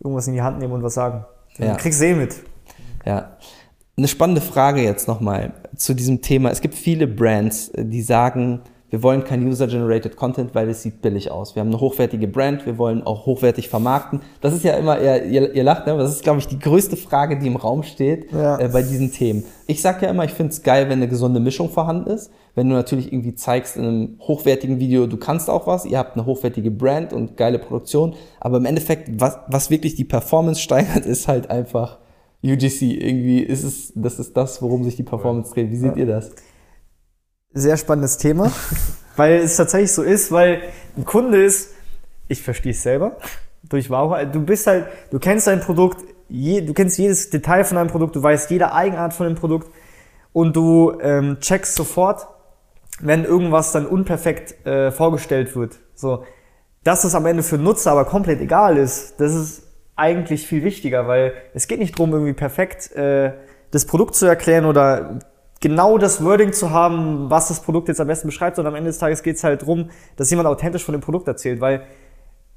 irgendwas in die Hand nehmen und was sagen. Dann ja. kriegst du eh mit. Ja. Eine spannende Frage jetzt nochmal zu diesem Thema. Es gibt viele Brands, die sagen, wir wollen kein User-Generated Content, weil es sieht billig aus. Wir haben eine hochwertige Brand, wir wollen auch hochwertig vermarkten. Das ist ja immer, ihr, ihr, ihr lacht, ne? das ist, glaube ich, die größte Frage, die im Raum steht ja. äh, bei diesen Themen. Ich sage ja immer, ich finde es geil, wenn eine gesunde Mischung vorhanden ist. Wenn du natürlich irgendwie zeigst in einem hochwertigen Video, du kannst auch was, ihr habt eine hochwertige Brand und geile Produktion, aber im Endeffekt, was, was wirklich die Performance steigert, ist halt einfach UGC. Irgendwie ist es, das ist das, worum sich die Performance dreht. Wie seht ja. ihr das? Sehr spannendes Thema, weil es tatsächlich so ist, weil ein Kunde ist, ich verstehe es selber durch Wahoo. Du bist halt, du kennst dein Produkt, je, du kennst jedes Detail von deinem Produkt, du weißt jede Eigenart von dem Produkt und du ähm, checkst sofort, wenn irgendwas dann unperfekt äh, vorgestellt wird. So, dass es am Ende für Nutzer aber komplett egal ist, das ist eigentlich viel wichtiger, weil es geht nicht darum, irgendwie perfekt äh, das Produkt zu erklären oder genau das Wording zu haben, was das Produkt jetzt am besten beschreibt, sondern am Ende des Tages geht es halt darum, dass jemand authentisch von dem Produkt erzählt, weil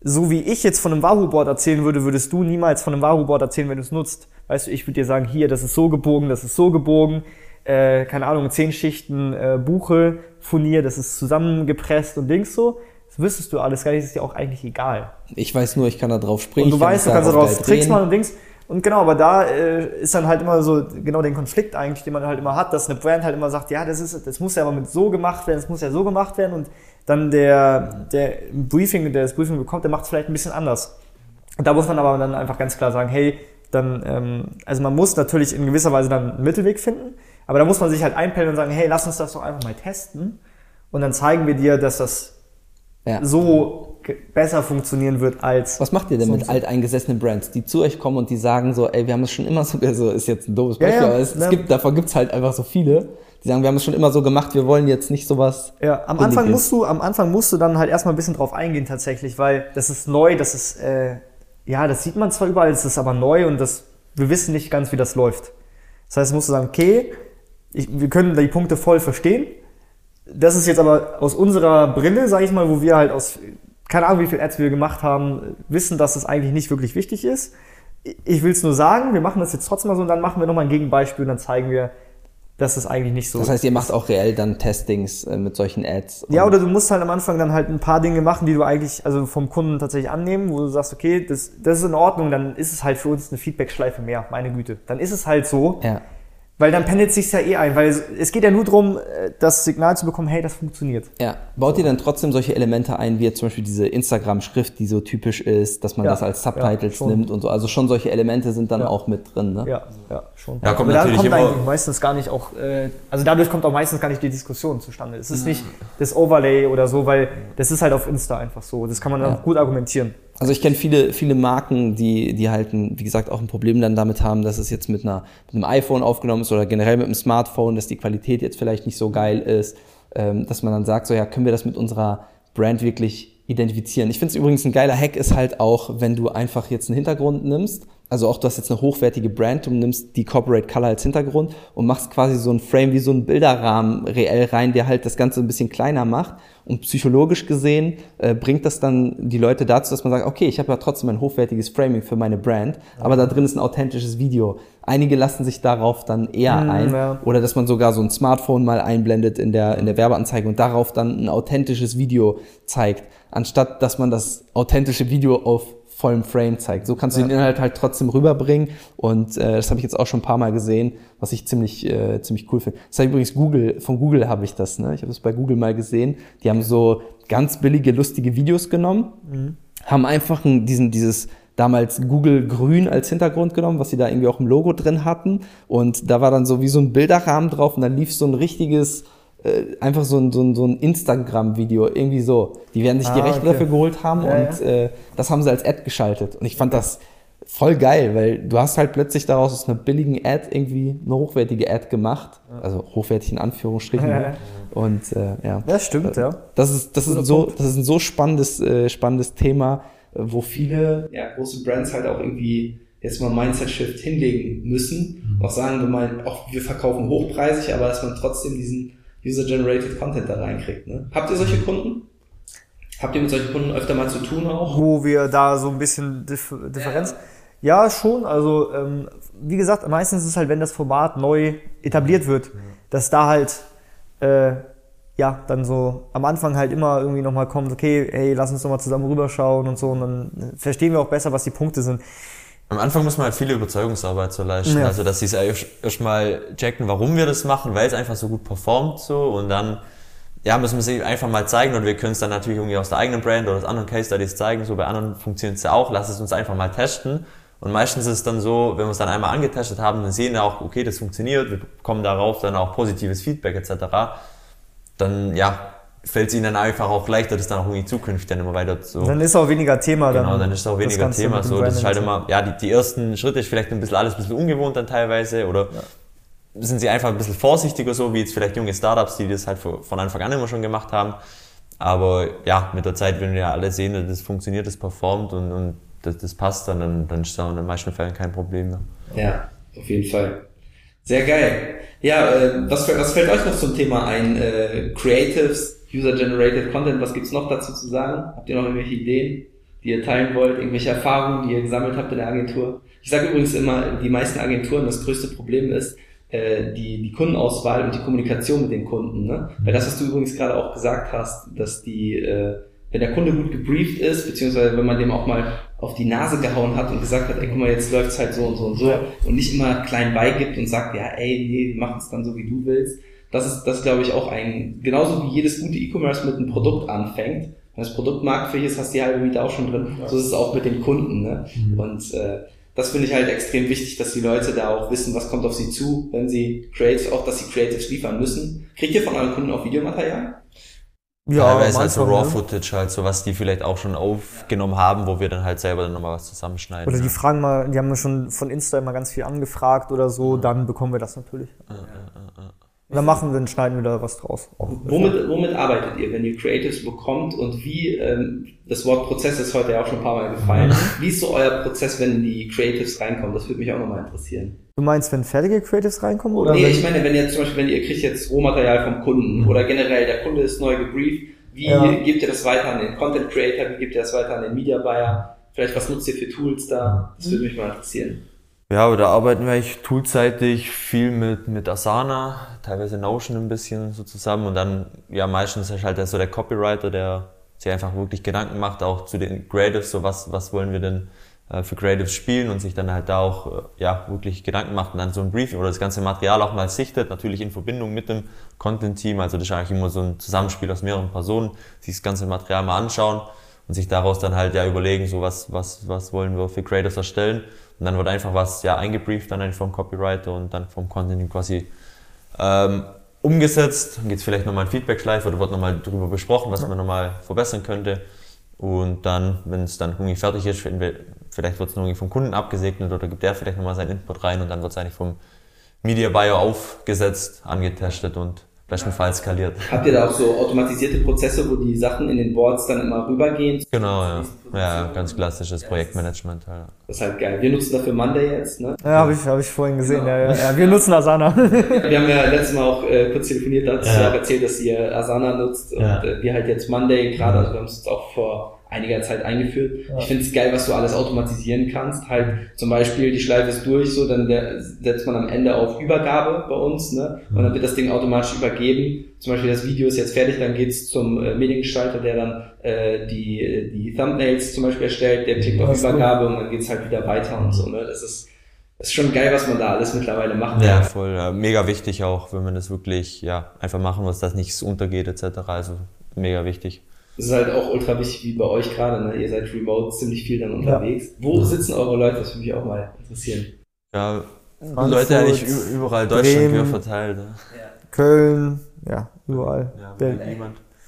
so wie ich jetzt von einem Wahoo-Board erzählen würde, würdest du niemals von einem Wahoo-Board erzählen, wenn du es nutzt. Weißt du, ich würde dir sagen, hier, das ist so gebogen, das ist so gebogen, äh, keine Ahnung, zehn Schichten äh, Buche, Furnier, das ist zusammengepresst und Dings so. Das wüsstest du alles gar nicht, ist dir auch eigentlich egal. Ich weiß nur, ich kann da drauf springen. Und du weißt, du kannst da drauf Tricks machen und Dings. Und genau, aber da äh, ist dann halt immer so genau den Konflikt eigentlich, den man halt immer hat, dass eine Brand halt immer sagt, ja, das ist, das muss ja aber mit so gemacht werden, das muss ja so gemacht werden und dann der, der Briefing, der das Briefing bekommt, der macht es vielleicht ein bisschen anders. Und da muss man aber dann einfach ganz klar sagen, hey, dann, ähm, also man muss natürlich in gewisser Weise dann einen Mittelweg finden, aber da muss man sich halt einpellen und sagen, hey, lass uns das doch einfach mal testen und dann zeigen wir dir, dass das ja. so besser funktionieren wird als. Was macht ihr denn mit alteingesessenen Brands, die zu euch kommen und die sagen so, ey, wir haben es schon immer so, also ist jetzt ein doofes Beispiel, ja, ja, aber es, es gibt, davon gibt's halt einfach so viele, die sagen, wir haben es schon immer so gemacht, wir wollen jetzt nicht sowas. Ja, am Anfang musst du, am Anfang musst du dann halt erstmal ein bisschen drauf eingehen tatsächlich, weil das ist neu, das ist, äh, ja, das sieht man zwar überall, es ist aber neu und das, wir wissen nicht ganz, wie das läuft. Das heißt, musst du sagen, okay, ich, wir können die Punkte voll verstehen. Das ist jetzt aber aus unserer Brille, sage ich mal, wo wir halt aus keine Ahnung, wie viel Ads wir gemacht haben, wissen, dass es eigentlich nicht wirklich wichtig ist. Ich will es nur sagen, wir machen das jetzt trotzdem mal so und dann machen wir nochmal ein Gegenbeispiel und dann zeigen wir, dass es eigentlich nicht so ist. Das heißt, ihr macht auch reell dann Testings äh, mit solchen Ads? Ja, oder du musst halt am Anfang dann halt ein paar Dinge machen, die du eigentlich also vom Kunden tatsächlich annehmen, wo du sagst, okay, das, das ist in Ordnung, dann ist es halt für uns eine Feedback-Schleife mehr, meine Güte. Dann ist es halt so. Ja. Weil dann pendelt sich ja eh ein, weil es geht ja nur darum, äh, das Signal zu bekommen, hey, das funktioniert. Ja. Baut ihr dann trotzdem solche Elemente ein, wie zum Beispiel diese Instagram-Schrift, die so typisch ist, dass man ja, das als Subtitles ja, nimmt und so. Also schon solche Elemente sind dann ja. auch mit drin, ne? Ja, ja, schon. Ja, kommt natürlich kommt eigentlich meistens gar nicht auch, äh, also dadurch kommt auch meistens gar nicht die Diskussion zustande. Es ist nicht das Overlay oder so, weil das ist halt auf Insta einfach so. Das kann man dann gut argumentieren. Also ich kenne viele, viele Marken, die, die halt, ein, wie gesagt, auch ein Problem dann damit haben, dass es jetzt mit, einer, mit einem iPhone aufgenommen ist oder generell mit einem Smartphone, dass die Qualität jetzt vielleicht nicht so geil ist, ähm, dass man dann sagt, so ja, können wir das mit unserer Brand wirklich identifizieren. Ich finde es übrigens ein geiler Hack ist halt auch, wenn du einfach jetzt einen Hintergrund nimmst also auch du hast jetzt eine hochwertige Brand, du nimmst die Corporate Color als Hintergrund und machst quasi so ein Frame wie so ein Bilderrahmen reell rein, der halt das Ganze ein bisschen kleiner macht. Und psychologisch gesehen äh, bringt das dann die Leute dazu, dass man sagt, okay, ich habe ja trotzdem ein hochwertiges Framing für meine Brand, aber da drin ist ein authentisches Video. Einige lassen sich darauf dann eher mm, ein. Ja. Oder dass man sogar so ein Smartphone mal einblendet in der, in der Werbeanzeige und darauf dann ein authentisches Video zeigt, anstatt dass man das authentische Video auf vollen Frame zeigt. So kannst du ja. den Inhalt halt trotzdem rüberbringen und äh, das habe ich jetzt auch schon ein paar Mal gesehen, was ich ziemlich äh, ziemlich cool finde. Das habe übrigens Google von Google habe ich das, ne? Ich habe es bei Google mal gesehen. Die haben so ganz billige lustige Videos genommen, mhm. haben einfach ein, diesen dieses damals Google Grün als Hintergrund genommen, was sie da irgendwie auch im Logo drin hatten und da war dann so wie so ein Bilderrahmen drauf und dann lief so ein richtiges äh, einfach so ein, so ein, so ein Instagram-Video, irgendwie so. Die werden sich ah, die Rechte okay. dafür geholt haben ja, und ja. Äh, das haben sie als Ad geschaltet. Und ich fand das voll geil, weil du hast halt plötzlich daraus aus einer billigen Ad irgendwie eine hochwertige Ad gemacht. Also hochwertig in Anführungsstrichen. Ja, und äh, ja. Das stimmt, ja. Das ist, das ist, so, das ist ein so spannendes, äh, spannendes Thema, äh, wo viele ja, große Brands halt auch irgendwie jetzt mal Mindset-Shift hinlegen müssen. Mhm. Auch sagen wir mal, auch wir verkaufen hochpreisig, aber dass man trotzdem diesen User-Generated Content da reinkriegt. Ne? Habt ihr solche Kunden? Habt ihr mit solchen Kunden öfter mal zu tun auch? Wo wir da so ein bisschen Dif Differenz. Ja. ja, schon. Also ähm, wie gesagt, meistens ist es halt, wenn das Format neu etabliert wird, dass da halt äh, ja dann so am Anfang halt immer irgendwie nochmal kommt, okay, hey, lass uns nochmal zusammen rüberschauen und so und dann verstehen wir auch besser, was die Punkte sind. Am Anfang muss man halt viele Überzeugungsarbeit so leisten. Ja. Also, dass sie es erstmal checken, warum wir das machen, weil es einfach so gut performt so und dann ja, müssen wir sie einfach mal zeigen und wir können es dann natürlich irgendwie aus der eigenen Brand oder aus anderen Case Studies zeigen. So bei anderen funktioniert es ja auch. Lass es uns einfach mal testen. Und meistens ist es dann so, wenn wir es dann einmal angetestet haben, dann sehen wir auch, okay, das funktioniert, wir bekommen darauf dann auch positives Feedback etc. Dann ja, fällt es ihnen dann einfach auch leichter, das dann auch irgendwie zukünftig dann immer weiter so. Dann ist auch weniger Thema. Genau, dann, dann ist auch weniger Thema. So, das ist halt immer, ja, die, die ersten Schritte ist vielleicht ein bisschen alles ein bisschen ungewohnt dann teilweise oder ja. sind sie einfach ein bisschen vorsichtiger so, wie jetzt vielleicht junge Startups, die das halt von Anfang an immer schon gemacht haben. Aber ja, mit der Zeit, wenn wir ja alle sehen, das funktioniert, das performt und, und das, das passt, dann, dann, dann ist da in den meisten Fällen kein Problem mehr. Ja, auf jeden Fall. Sehr geil. Ja, äh, was, was fällt euch noch zum Thema ein? Äh, Creatives, User-Generated Content, was gibt's noch dazu zu sagen? Habt ihr noch irgendwelche Ideen, die ihr teilen wollt? Irgendwelche Erfahrungen, die ihr gesammelt habt in der Agentur? Ich sage übrigens immer, die meisten Agenturen, das größte Problem ist, äh, die, die Kundenauswahl und die Kommunikation mit den Kunden. Ne? Weil das, was du übrigens gerade auch gesagt hast, dass die, äh, wenn der Kunde gut gebrieft ist, beziehungsweise wenn man dem auch mal auf die Nase gehauen hat und gesagt hat, ey, guck mal, jetzt läuft's halt so und so und so und nicht immer klein beigibt und sagt, ja, ey, nee, wir machen es dann so, wie du willst. Das ist, das glaube ich, auch ein, genauso wie jedes gute E-Commerce mit einem Produkt anfängt. Wenn das Produkt marktfähig ist, hast du die halbe Miete auch schon drin. Ja. So ist es auch mit den Kunden. Ne? Mhm. Und äh, das finde ich halt extrem wichtig, dass die Leute da auch wissen, was kommt auf sie zu, wenn sie Creatives, auch dass sie Creatives liefern müssen. Kriegt ihr von euren Kunden auch Videomaterial? Ja, Teilweise halt so Raw-Footage halt, so was die vielleicht auch schon aufgenommen haben, wo wir dann halt selber dann nochmal was zusammenschneiden. Oder die ja. fragen mal, die haben schon von Insta immer ganz viel angefragt oder so, ja. dann bekommen wir das natürlich. Ja, und dann machen wir, dann schneiden wir da was draus. Womit, womit arbeitet ihr, wenn ihr Creatives bekommt und wie, ähm, das Wort Prozess ist heute ja auch schon ein paar Mal gefallen, mhm. wie ist so euer Prozess, wenn die Creatives reinkommen? Das würde mich auch nochmal interessieren. Du meinst, wenn fertige Creatives reinkommen? Oder nee, ich meine, wenn ihr zum Beispiel, wenn ihr kriegt jetzt Rohmaterial vom Kunden mhm. oder generell der Kunde ist neu gebrieft, wie ja. gebt ihr das weiter an den Content Creator, wie gebt ihr das weiter an den Media Buyer? Vielleicht was nutzt ihr für Tools da? Das würde mich mal interessieren. Ja, aber da arbeiten wir eigentlich toolseitig viel mit, mit Asana, teilweise Notion ein bisschen so zusammen und dann, ja, meistens ist halt so der Copywriter, der sich einfach wirklich Gedanken macht, auch zu den Creatives, so was, was wollen wir denn äh, für Creatives spielen und sich dann halt da auch, äh, ja, wirklich Gedanken macht und dann so ein Briefing oder das ganze Material auch mal sichtet, natürlich in Verbindung mit dem Content-Team, also das ist eigentlich immer so ein Zusammenspiel aus mehreren Personen, sich das ganze Material mal anschauen und sich daraus dann halt ja überlegen, so was, was, was wollen wir für Creatives erstellen und dann wird einfach was ja eingebrieft dann vom Copywriter und dann vom Content quasi ähm, umgesetzt. Dann geht es vielleicht nochmal in Feedback-Schleife oder wird nochmal darüber besprochen, was man nochmal verbessern könnte. Und dann, wenn es dann irgendwie fertig ist, vielleicht wird es irgendwie vom Kunden abgesegnet oder gibt der vielleicht nochmal seinen Input rein und dann wird es eigentlich vom Media Buyer aufgesetzt, angetestet und bestenfalls skaliert. Habt ihr da auch so automatisierte Prozesse, wo die Sachen in den Boards dann immer rübergehen? Genau, ja. Ja, ganz klassisches Projektmanagement. Ja. Das ist halt geil. Wir nutzen dafür Monday jetzt, ne? Ja, habe ich, hab ich vorhin gesehen. Genau. Ja, ja, ja. Wir nutzen Asana. wir haben ja letztes Mal auch äh, kurz telefoniert, da hat ja. auch erzählt, dass ihr Asana nutzt und äh, wir halt jetzt Monday gerade, also wir haben es jetzt auch vor einiger Zeit eingeführt. Ja. Ich finde es geil, was du alles automatisieren kannst. Halt zum Beispiel die Schleife ist durch, so dann der, setzt man am Ende auf Übergabe bei uns, ne? Und dann wird das Ding automatisch übergeben. Zum Beispiel das Video ist jetzt fertig, dann geht's zum äh, Mediengestalter, der dann äh, die die Thumbnails zum Beispiel erstellt, der klickt auf Übergabe und dann geht's halt wieder weiter und so. Ne? Das ist das ist schon geil, was man da alles mittlerweile macht. Ja, voll. Ja, mega wichtig auch, wenn man das wirklich ja einfach machen muss, dass nichts untergeht etc. Also mega wichtig. Das ist halt auch ultra wichtig, wie bei euch gerade. Ne? Ihr seid remote ziemlich viel dann unterwegs. Ja. Wo sitzen eure Leute? Das würde mich auch mal interessieren. Ja, Frankfurt, Leute eigentlich überall Deutschland Bremen, verteilt. Ja. Köln, ja, überall. Ja, Berlin.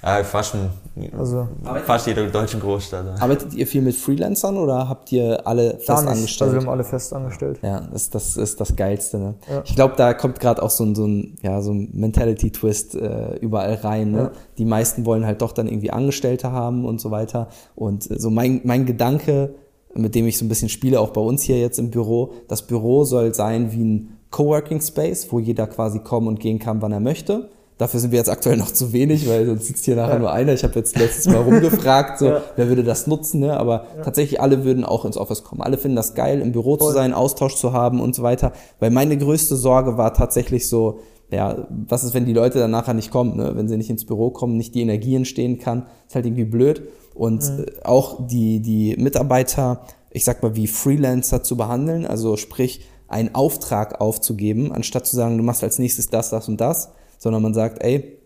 Ja, fast, ein, also, fast jede deutsche Großstadt. Arbeitet ihr viel mit Freelancern oder habt ihr alle fest angestellt? Also wir haben alle fest angestellt. Ja, das, das ist das Geilste. Ne? Ja. Ich glaube, da kommt gerade auch so ein, so ein, ja, so ein Mentality-Twist äh, überall rein. Ne? Ja. Die meisten wollen halt doch dann irgendwie Angestellte haben und so weiter. Und so mein, mein Gedanke, mit dem ich so ein bisschen spiele, auch bei uns hier jetzt im Büro, das Büro soll sein wie ein Coworking Space, wo jeder quasi kommen und gehen kann, wann er möchte Dafür sind wir jetzt aktuell noch zu wenig, weil sonst sitzt hier nachher ja. nur einer. Ich habe jetzt letztes Mal rumgefragt, so, ja. wer würde das nutzen, ne? aber ja. tatsächlich alle würden auch ins Office kommen. Alle finden das geil, im Büro Voll. zu sein, Austausch zu haben und so weiter. Weil meine größte Sorge war tatsächlich so, ja, was ist, wenn die Leute dann nachher nicht kommen, ne? wenn sie nicht ins Büro kommen, nicht die Energie entstehen kann, ist halt irgendwie blöd. Und mhm. Äh, auch die, die Mitarbeiter, ich sag mal, wie Freelancer zu behandeln, also sprich, einen Auftrag aufzugeben, anstatt zu sagen, du machst als nächstes das, das und das, sondern man sagt, ey,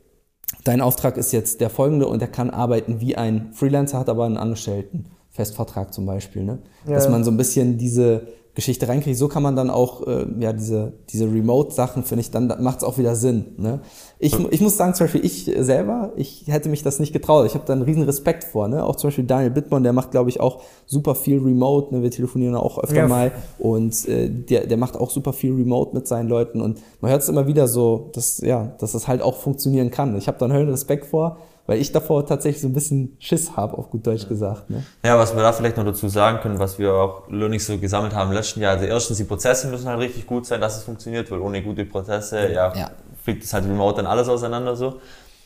dein Auftrag ist jetzt der folgende und er kann arbeiten wie ein Freelancer, hat aber einen Angestellten. Festvertrag zum Beispiel, ne? Ja. Dass man so ein bisschen diese Geschichte reinkriege. So kann man dann auch äh, ja diese diese Remote-Sachen finde ich dann macht es auch wieder Sinn. Ne? Ich, ich muss sagen zum Beispiel ich selber ich hätte mich das nicht getraut. Ich habe da einen riesen Respekt vor. Ne? Auch zum Beispiel Daniel Bittmann, der macht glaube ich auch super viel Remote. Ne? Wir telefonieren auch öfter ja. mal und äh, der der macht auch super viel Remote mit seinen Leuten und man hört es immer wieder so, dass ja dass das halt auch funktionieren kann. Ich habe da einen Höllen Respekt vor weil ich davor tatsächlich so ein bisschen Schiss habe, auf gut Deutsch ja. gesagt. Ne? Ja, was wir da vielleicht noch dazu sagen können, was wir auch Learnings so gesammelt haben im letzten Jahr, also erstens, die Prozesse müssen halt richtig gut sein, dass es funktioniert, weil ohne gute Prozesse, ja, ja. fliegt es halt remote dann alles auseinander so.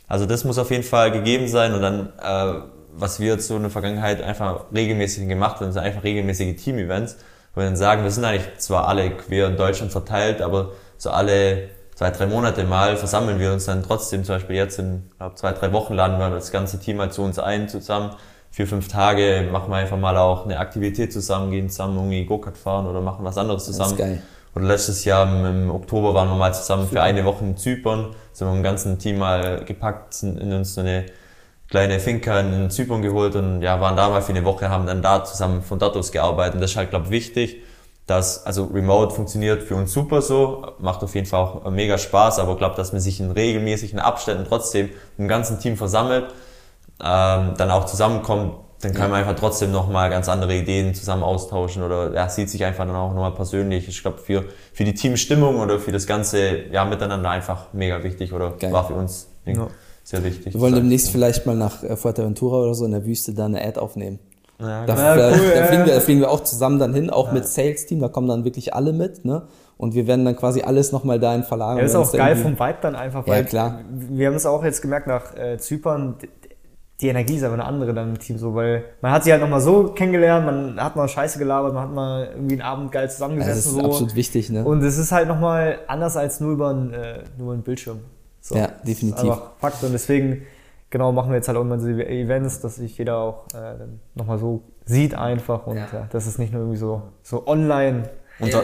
Also das muss auf jeden Fall gegeben sein und dann, äh, was wir jetzt so in der Vergangenheit einfach regelmäßig gemacht haben, sind einfach regelmäßige Team-Events, wo wir dann sagen, wir sind eigentlich zwar alle quer in Deutschland verteilt, aber so alle zwei, drei Monate mal versammeln wir uns dann trotzdem, zum Beispiel jetzt in glaub, zwei, drei Wochen laden wir das ganze Team halt zu uns ein zusammen. Vier, fünf Tage machen wir einfach mal auch eine Aktivität zusammen, gehen zusammen irgendwie Go-Kart fahren oder machen was anderes zusammen. Das ist geil. Oder letztes Jahr im, Oktober waren wir mal zusammen Super. für eine Woche in Zypern, sind wir im ganzen Team mal gepackt, sind in uns so eine kleine Finca in Zypern geholt und ja, waren da mal für eine Woche, haben dann da zusammen von dort aus gearbeitet. Und das ist halt, glaube ich, wichtig, dass, also Remote funktioniert für uns super so, macht auf jeden Fall auch mega Spaß, aber ich glaube, dass man sich in regelmäßigen Abständen trotzdem im ganzen Team versammelt, ähm, dann auch zusammenkommt, dann kann man einfach trotzdem nochmal ganz andere Ideen zusammen austauschen oder ja, sieht sich einfach dann auch nochmal persönlich. Ich glaube, für, für die Teamstimmung oder für das ganze ja, Miteinander einfach mega wichtig oder Geil. war für uns ja. sehr wichtig. Wir wollen demnächst vielleicht mal nach äh, Fuerteventura oder so in der Wüste da eine Ad aufnehmen. Ja, da, ja, cool, da, da, fliegen wir, da, fliegen wir, auch zusammen dann hin, auch ja. mit Sales-Team, da kommen dann wirklich alle mit, ne? Und wir werden dann quasi alles nochmal dahin verlagern. Ja, das ist auch geil vom Vibe dann einfach, weil ja, klar. wir haben es auch jetzt gemerkt nach äh, Zypern, die Energie ist aber eine andere dann im Team so, weil man hat sich halt nochmal so kennengelernt, man hat mal Scheiße gelabert, man hat mal irgendwie einen Abend geil zusammengesessen. Ja, das ist so. absolut wichtig, ne? Und es ist halt nochmal anders als nur über einen, äh, nur einen Bildschirm. So. Ja, definitiv. Das ist einfach Fakt und deswegen genau machen wir jetzt halt auch immer diese Events, dass sich jeder auch äh, nochmal so sieht einfach und ja. ja. das ist nicht nur irgendwie so, so online. Und ja,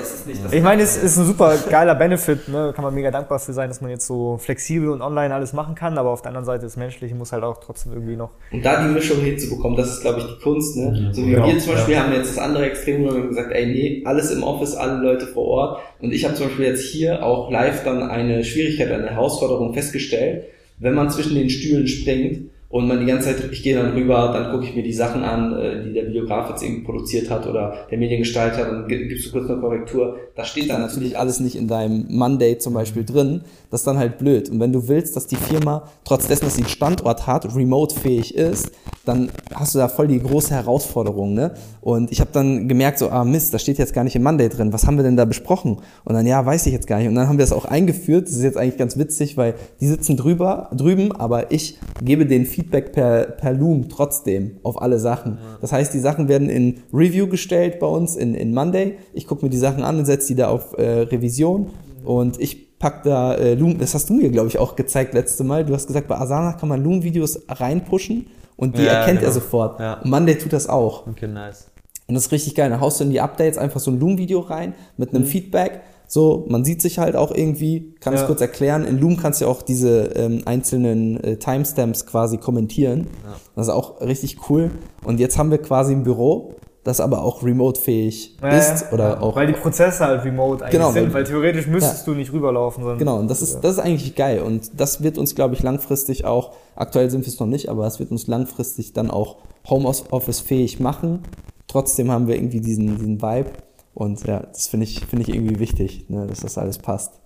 ich meine, es ist ein super geiler Benefit, ne? kann man mega dankbar für sein, dass man jetzt so flexibel und online alles machen kann, aber auf der anderen Seite das Menschliche muss halt auch trotzdem irgendwie noch. Und da die Mischung hinzubekommen, das ist glaube ich die Kunst, ne? Mhm. So wie genau. wir zum Beispiel ja. haben jetzt das andere Extrem, wo wir gesagt, ey nee, alles im Office, alle Leute vor Ort und ich habe zum Beispiel jetzt hier auch live dann eine Schwierigkeit, eine Herausforderung festgestellt, wenn man zwischen den Stühlen springt und man die ganze Zeit, ich gehe dann rüber, dann gucke ich mir die Sachen an, äh, die der Videograf jetzt irgendwie produziert hat oder der Mediengestalter, dann gibst du kurz eine Korrektur. Das steht dann natürlich alles nicht in deinem Monday zum Beispiel drin. Das ist dann halt blöd. Und wenn du willst, dass die Firma, trotz dessen, dass sie einen Standort hat, remote-fähig ist, dann hast du da voll die große Herausforderung. Ne? Und ich habe dann gemerkt, so, ah Mist, das steht jetzt gar nicht im Monday drin. Was haben wir denn da besprochen? Und dann, ja, weiß ich jetzt gar nicht. Und dann haben wir das auch eingeführt. Das ist jetzt eigentlich ganz witzig, weil die sitzen drüber, drüben, aber ich gebe den Feedback per, per Loom trotzdem auf alle Sachen. Das heißt, die Sachen werden in Review gestellt bei uns in, in Monday. Ich gucke mir die Sachen an und setze die da auf äh, Revision und ich pack da äh, Loom, das hast du mir, glaube ich, auch gezeigt letzte Mal. Du hast gesagt, bei Asana kann man Loom-Videos reinpushen und die ja, erkennt genau. er sofort. Ja. Und Monday tut das auch. Okay, nice. Und das ist richtig geil. Dann haust du in die Updates einfach so ein Loom-Video rein mit einem mhm. Feedback so, man sieht sich halt auch irgendwie, kann ja. es kurz erklären. In Loom kannst du auch diese ähm, einzelnen äh, Timestamps quasi kommentieren. Ja. Das ist auch richtig cool. Und jetzt haben wir quasi ein Büro, das aber auch remote-fähig ja, ist. Oder auch, weil die Prozesse halt remote eigentlich genau, sind, weil theoretisch müsstest du nicht rüberlaufen. Sondern genau, und das ist, das ist eigentlich geil. Und das wird uns, glaube ich, langfristig auch, aktuell sind wir es noch nicht, aber es wird uns langfristig dann auch Homeoffice-fähig machen. Trotzdem haben wir irgendwie diesen, diesen Vibe. Und ja, das finde ich, finde ich irgendwie wichtig, ne, dass das alles passt.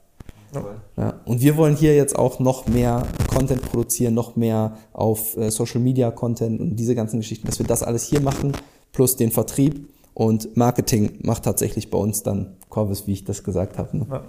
Ja, und wir wollen hier jetzt auch noch mehr Content produzieren, noch mehr auf äh, Social Media Content und diese ganzen Geschichten, dass wir das alles hier machen, plus den Vertrieb und Marketing macht tatsächlich bei uns dann Corvus, wie ich das gesagt habe. Ne? Ja.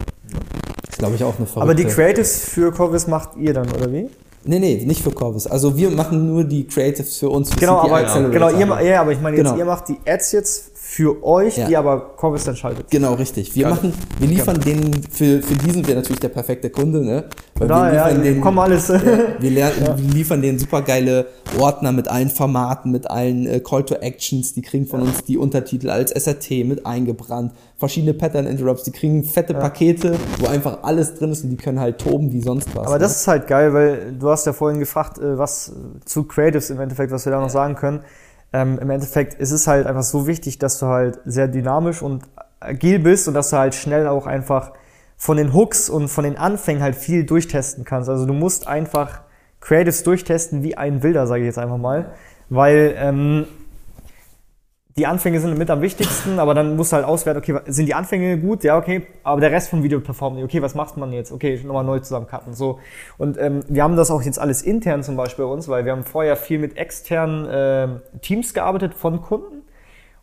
Das glaube ich auch eine verrückte. Aber die Creatives für Corvus macht ihr dann, oder wie? Nee, nee, nicht für Corvus. Also wir machen nur die Creatives für uns. Für genau, aber, genau, ihr, ja, aber ich meine, jetzt, genau. ihr macht die Ads jetzt für euch, ja. die aber Corvus dann schaltet. Genau, richtig. Wir machen, wir liefern ja. den, für, für diesen wäre natürlich der perfekte Kunde, ne? Weil da, ja, den, kommen alles. Ja, wir, lernen, ja. wir liefern den supergeile Ordner mit allen Formaten, mit allen äh, Call to Actions, die kriegen von uns die Untertitel als SRT mit eingebrannt, verschiedene Pattern Interrupts, die kriegen fette Pakete, wo einfach alles drin ist und die können halt toben wie sonst was. Aber ne? das ist halt geil, weil du hast ja vorhin gefragt, äh, was zu Creatives im Endeffekt, was wir da noch sagen können ähm, im Endeffekt ist es halt einfach so wichtig, dass du halt sehr dynamisch und agil bist und dass du halt schnell auch einfach von den Hooks und von den Anfängen halt viel durchtesten kannst. Also du musst einfach Creatives durchtesten wie ein Wilder, sage ich jetzt einfach mal. Weil ähm, die Anfänge sind mit am wichtigsten, aber dann musst du halt auswerten, okay, sind die Anfänge gut? Ja, okay, aber der Rest vom Video performt nicht. Okay, was macht man jetzt? Okay, nochmal neu zusammencutten. So. Und ähm, wir haben das auch jetzt alles intern zum Beispiel bei uns, weil wir haben vorher viel mit externen äh, Teams gearbeitet von Kunden.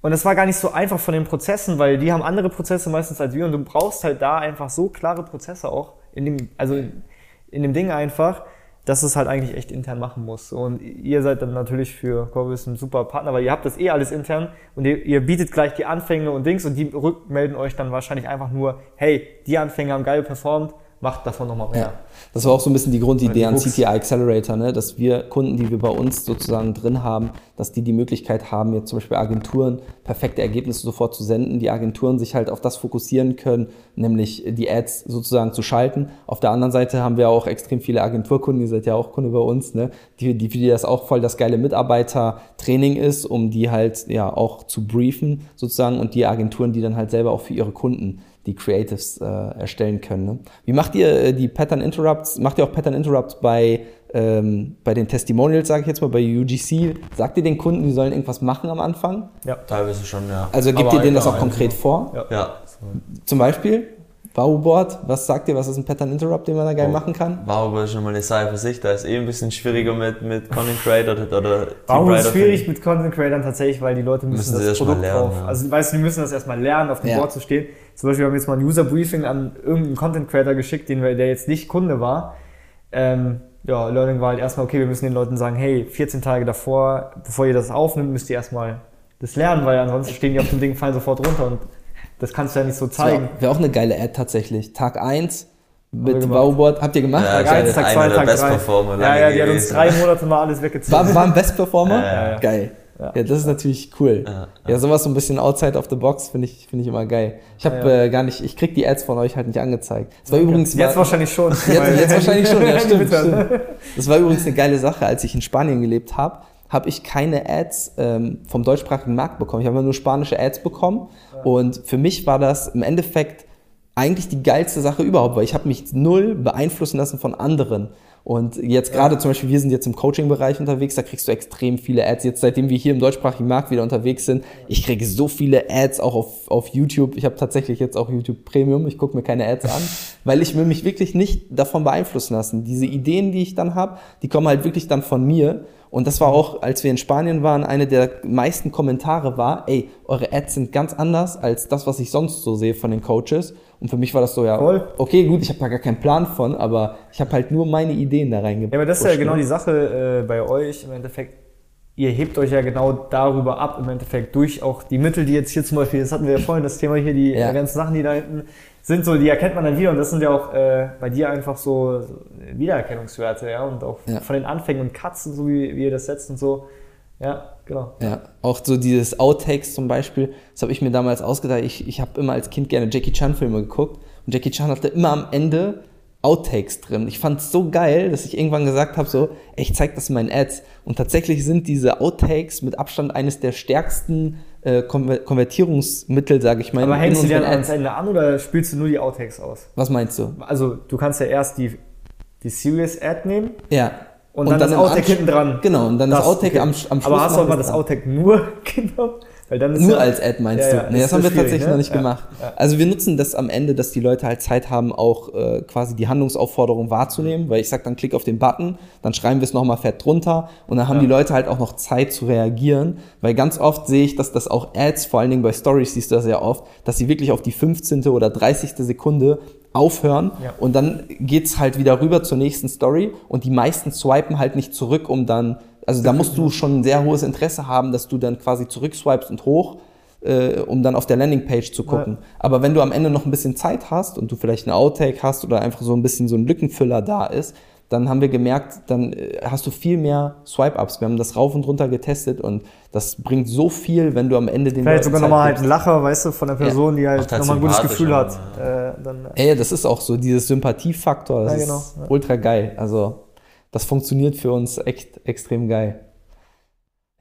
Und das war gar nicht so einfach von den Prozessen, weil die haben andere Prozesse meistens als wir und du brauchst halt da einfach so klare Prozesse auch in dem, also in dem Ding einfach, dass es halt eigentlich echt intern machen muss. Und ihr seid dann natürlich für Corbis ein super Partner, weil ihr habt das eh alles intern und ihr, ihr, bietet gleich die Anfänge und Dings und die rückmelden euch dann wahrscheinlich einfach nur, hey, die Anfänge haben geil performt, macht davon nochmal mehr. Ja. Das war auch so ein bisschen die Grundidee an CTI Accelerator, ne? dass wir Kunden, die wir bei uns sozusagen drin haben, dass die die Möglichkeit haben, jetzt zum Beispiel Agenturen perfekte Ergebnisse sofort zu senden, die Agenturen sich halt auf das fokussieren können, nämlich die Ads sozusagen zu schalten. Auf der anderen Seite haben wir auch extrem viele Agenturkunden, ihr seid ja auch Kunde bei uns, ne? die, die für die das auch voll das geile Mitarbeitertraining ist, um die halt ja auch zu briefen sozusagen und die Agenturen, die dann halt selber auch für ihre Kunden die Creatives äh, erstellen können. Ne? Wie macht ihr äh, die Pattern Interrupts? Macht ihr auch Pattern Interrupts bei, ähm, bei den Testimonials, sage ich jetzt mal, bei UGC? Sagt ihr den Kunden, die sollen irgendwas machen am Anfang? Ja, teilweise schon, ja. Also gebt ihr denen das auch konkret vor? Ja. ja. Zum Beispiel? Wow-Board, was sagt ihr, was ist ein Pattern Interrupt, den man da geil oh, machen kann? Wow-Board ist schon mal eine Sache für sich, da ist eh ein bisschen schwieriger mit, mit Content Creator oder Warum ist schwierig mit Content Creatern tatsächlich, weil die Leute müssen, müssen das Produkt lernen, drauf, ja. also weißt du, die müssen das erstmal lernen, auf dem ja. Board zu stehen. Zum Beispiel haben wir jetzt mal ein User Briefing an irgendeinen Content Creator geschickt, den wir, der jetzt nicht Kunde war. Ähm, ja, Learning war halt erstmal, okay, wir müssen den Leuten sagen, hey, 14 Tage davor, bevor ihr das aufnimmt, müsst ihr erstmal das lernen, weil ansonsten stehen die auf dem Ding, fallen sofort runter und das kannst du ja nicht so zeigen. Wäre wär auch eine geile Ad tatsächlich. Tag 1 mit Bauboard. Habt ihr gemacht? Ja, Tag 1, Tag 2, Tag 3. Ja, ja, die hat uns drei Monate mal alles weggezogen. War, war ein Best Performer? Ja, ja. Geil. Ja. ja, das ist natürlich cool. Ja, ja. sowas so ein bisschen outside of the box finde ich, finde ich immer geil. Ich habe ja, äh, gar nicht, ich krieg die Ads von euch halt nicht angezeigt. Das war übrigens jetzt war, wahrscheinlich schon. Jetzt, jetzt wahrscheinlich schon, ja stimmt, stimmt. Das war übrigens eine geile Sache, als ich in Spanien gelebt habe, habe ich keine Ads ähm, vom deutschsprachigen Markt bekommen. Ich habe nur spanische Ads bekommen und für mich war das im Endeffekt eigentlich die geilste Sache überhaupt, weil ich habe mich null beeinflussen lassen von anderen. Und jetzt gerade ja. zum Beispiel, wir sind jetzt im Coaching-Bereich unterwegs, da kriegst du extrem viele Ads. Jetzt seitdem wir hier im deutschsprachigen Markt wieder unterwegs sind, ich kriege so viele Ads auch auf, auf YouTube. Ich habe tatsächlich jetzt auch YouTube Premium, ich gucke mir keine Ads an, weil ich will mich wirklich nicht davon beeinflussen lassen. Diese Ideen, die ich dann habe, die kommen halt wirklich dann von mir. Und das war auch, als wir in Spanien waren, eine der meisten Kommentare war, ey, eure Ads sind ganz anders als das, was ich sonst so sehe von den Coaches. Und für mich war das so, ja, Voll. okay, gut, ich habe da gar keinen Plan von, aber ich habe halt nur meine Ideen da reingebracht. Ja, aber das ist ja genau die Sache äh, bei euch im Endeffekt. Ihr hebt euch ja genau darüber ab, im Endeffekt durch auch die Mittel, die jetzt hier zum Beispiel, das hatten wir ja vorhin, das Thema hier, die ja. ganzen Sachen, die da hinten sind so, die erkennt man dann wieder und das sind ja auch äh, bei dir einfach so Wiedererkennungswerte, ja, und auch ja. von den Anfängen und Katzen, so wie, wie ihr das setzt und so. Ja, genau. Ja, auch so dieses Outtakes zum Beispiel, das habe ich mir damals ausgedacht. Ich, ich habe immer als Kind gerne Jackie Chan-Filme geguckt und Jackie Chan hatte immer am Ende Outtakes drin. Ich fand es so geil, dass ich irgendwann gesagt habe, so, ey, ich zeig das in meinen Ads. Und tatsächlich sind diese Outtakes mit Abstand eines der stärksten äh, Konvertierungsmittel, sage ich mal. Aber hängst du die dann ans Ende an oder spielst du nur die Outtakes aus? Was meinst du? Also du kannst ja erst die, die Serious Ad nehmen. Ja. Und, und dann, dann, das Outtake hinten dran. Genau, und dann das, das Outtake okay. am, am Schluss. Aber hast du aber das Outtake nur genommen? Weil dann Nur ja, als Ad meinst ja, du? Ja, nee, das, haben wir tatsächlich ne? noch nicht gemacht. Also wir nutzen das am Ende, dass die Leute halt Zeit haben, auch äh, quasi die Handlungsaufforderung wahrzunehmen, weil ich sag dann klick auf den Button, dann schreiben wir es nochmal fett drunter und dann haben die Leute halt auch noch Zeit zu reagieren, weil ganz oft sehe ich, dass das auch Ads, vor allen Dingen bei Stories siehst du das sehr oft, dass sie wirklich auf die 15. oder 30. Sekunde aufhören ja. und dann geht's halt wieder rüber zur nächsten Story und die meisten swipen halt nicht zurück, um dann also da musst du schon ein sehr hohes Interesse haben, dass du dann quasi zurückswipest und hoch, äh, um dann auf der Landingpage zu gucken. Ja. Aber wenn du am Ende noch ein bisschen Zeit hast und du vielleicht eine Outtake hast oder einfach so ein bisschen so ein Lückenfüller da ist, dann haben wir gemerkt, dann äh, hast du viel mehr Swipe-Ups. Wir haben das rauf und runter getestet und das bringt so viel, wenn du am Ende den Vielleicht sogar nochmal halt einen Lacher, weißt du, von der Person, ja. die halt nochmal ein gutes Gefühl hat. Äh, dann, äh. Ey, das ist auch so, dieses Sympathiefaktor, das ja, genau. ist ultra geil. Also das funktioniert für uns echt extrem geil.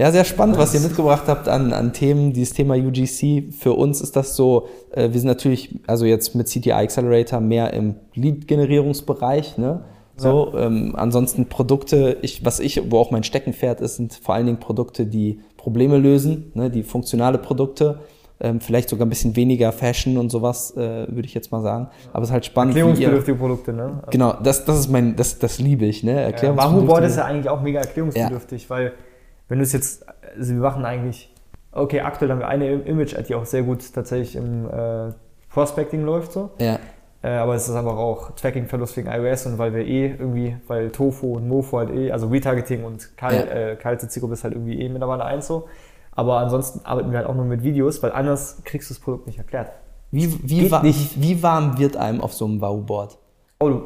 Ja, sehr spannend, was ihr mitgebracht habt an, an Themen, dieses Thema UGC. Für uns ist das so, äh, wir sind natürlich, also jetzt mit CTI Accelerator mehr im Lead-Generierungsbereich, ne? So, ja. ähm, ansonsten Produkte, ich, was ich, wo auch mein Steckenpferd ist, sind vor allen Dingen Produkte, die Probleme lösen, ne, die funktionale Produkte. Ähm, vielleicht sogar ein bisschen weniger Fashion und sowas, äh, würde ich jetzt mal sagen. Aber es ist halt spannend. Erklärungsbedürftige ihr, Produkte, ne? Genau, das, das ist mein, das, das liebe ich, ne? Erklärungsbedürftige. Ja, Wahoo Board ist ja eigentlich auch mega erklärungsbedürftig, ja. weil wenn du es jetzt, also wir machen eigentlich, okay, aktuell haben wir eine Image-Ad, die auch sehr gut tatsächlich im äh, Prospecting läuft so. Ja. Äh, aber es ist einfach auch Tracking-Verlust wegen iOS und weil wir eh irgendwie, weil Tofu und Mofo halt eh, also Retargeting und kal ja. äh, kalte Zielgruppe ist halt irgendwie eh mittlerweile eins so. Aber ansonsten arbeiten wir halt auch nur mit Videos, weil anders kriegst du das Produkt nicht erklärt. Wie, wie, wa nicht. wie warm wird einem auf so einem Wow-Board? Oh,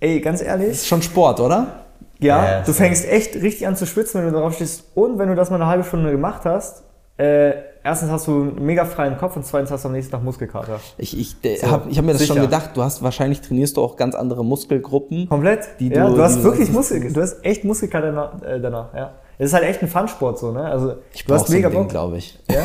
ey, ganz ehrlich. Das ist schon Sport, oder? Ja, ja du fängst echt richtig an zu schwitzen, wenn du darauf stehst. Und wenn du das mal eine halbe Stunde gemacht hast, äh, erstens hast du einen mega freien Kopf und zweitens hast du am nächsten Tag Muskelkater. Ich, ich, so, habe ich hab mir das sicher. schon gedacht, du hast wahrscheinlich trainierst du auch ganz andere Muskelgruppen. Komplett. Die ja, du, du hast wirklich Muskel, du hast echt Muskelkater danach, äh, danach ja. Es ist halt echt ein Fun-Sport so, ne? Also ich du hast mega so Bock, glaube ich. Ja.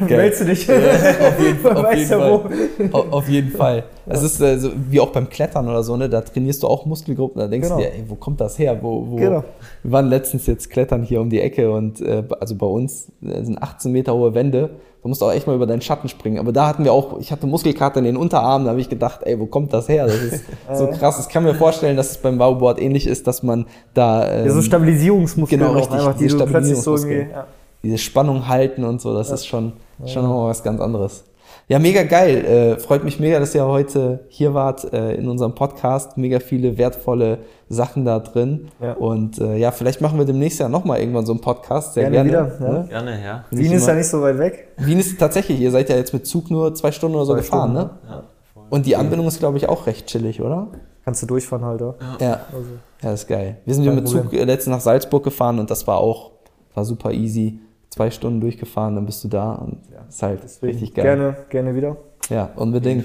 Meldest du dich? Ja, auf jeden, auf jeden Fall. Auf jeden Fall. Es ist äh, so, wie auch beim Klettern oder so, ne? Da trainierst du auch Muskelgruppen. Da denkst genau. du dir, ey, wo kommt das her? Wo, wo? Genau. Wir waren letztens jetzt klettern hier um die Ecke und äh, also bei uns äh, sind 18 Meter hohe Wände Du musst auch echt mal über deinen Schatten springen. Aber da hatten wir auch, ich hatte Muskelkater in den Unterarmen, da habe ich gedacht, ey, wo kommt das her? Das ist so krass. Ich kann mir vorstellen, dass es beim Bauboard ähnlich ist, dass man da. Ähm, ja, so Stabilisierungsmuskeln genau, richtig, einfach, die Stabilisierungsmuskeln. So ja. Diese Spannung halten und so, das ja. ist schon, schon nochmal was ganz anderes. Ja, mega geil. Äh, freut mich mega, dass ihr heute hier wart äh, in unserem Podcast. Mega viele wertvolle Sachen da drin. Ja. Und äh, ja, vielleicht machen wir demnächst ja nochmal irgendwann so einen Podcast. Sehr gerne. gerne wieder, ja. Gerne, ja. Wien ist ja nicht so weit weg. Wien ist tatsächlich, ihr seid ja jetzt mit Zug nur zwei Stunden oder so zwei gefahren, Stunden, ne? Ja. Und die Anbindung ist, glaube ich, auch recht chillig, oder? Kannst du durchfahren halt, ja. Ja, also. ja das ist geil. Wir sind ja mit Zug äh, letztens nach Salzburg gefahren und das war auch, war super easy. Zwei Stunden durchgefahren, dann bist du da und ja. ist halt Deswegen richtig geil. Gerne, gerne wieder. Ja, unbedingt.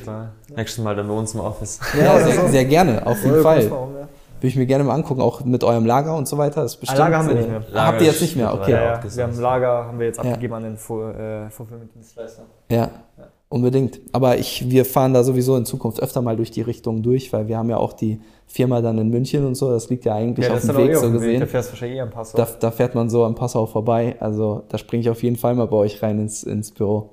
Nächstes Mal dann bei uns im Office. Ja, sehr, sehr gerne, auf jeden Fall. Würde ich mir gerne mal angucken, auch mit eurem Lager und so weiter. Das ist bestimmt, Lager haben wir nicht mehr. Lager habt ihr jetzt nicht mehr, okay. Ja, ja. Wir haben Lager, haben wir jetzt abgegeben an den äh, Fulfillment-Dienstleister. Ja. Ja. Unbedingt. Aber ich, wir fahren da sowieso in Zukunft öfter mal durch die Richtung durch, weil wir haben ja auch die Firma dann in München und so. Das liegt ja eigentlich ja, auf dem Weg, eh so gesehen. Da fährst wahrscheinlich eh am Passau. Da, da, fährt man so am Passau vorbei. Also da springe ich auf jeden Fall mal bei euch rein ins, ins Büro.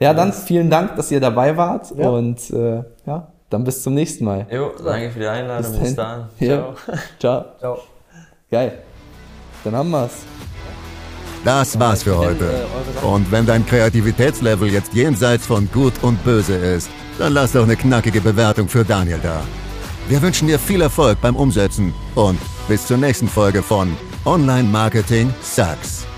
Ja, dann vielen Dank, dass ihr dabei wart ja. und äh, ja, dann bis zum nächsten Mal. Jo, danke für die Einladung. Bis, bis dann. Ciao. Ciao. Ciao. Geil. Dann haben wir's. Das war's für heute. Und wenn dein Kreativitätslevel jetzt jenseits von Gut und Böse ist, dann lass doch eine knackige Bewertung für Daniel da. Wir wünschen dir viel Erfolg beim Umsetzen und bis zur nächsten Folge von Online Marketing Sucks.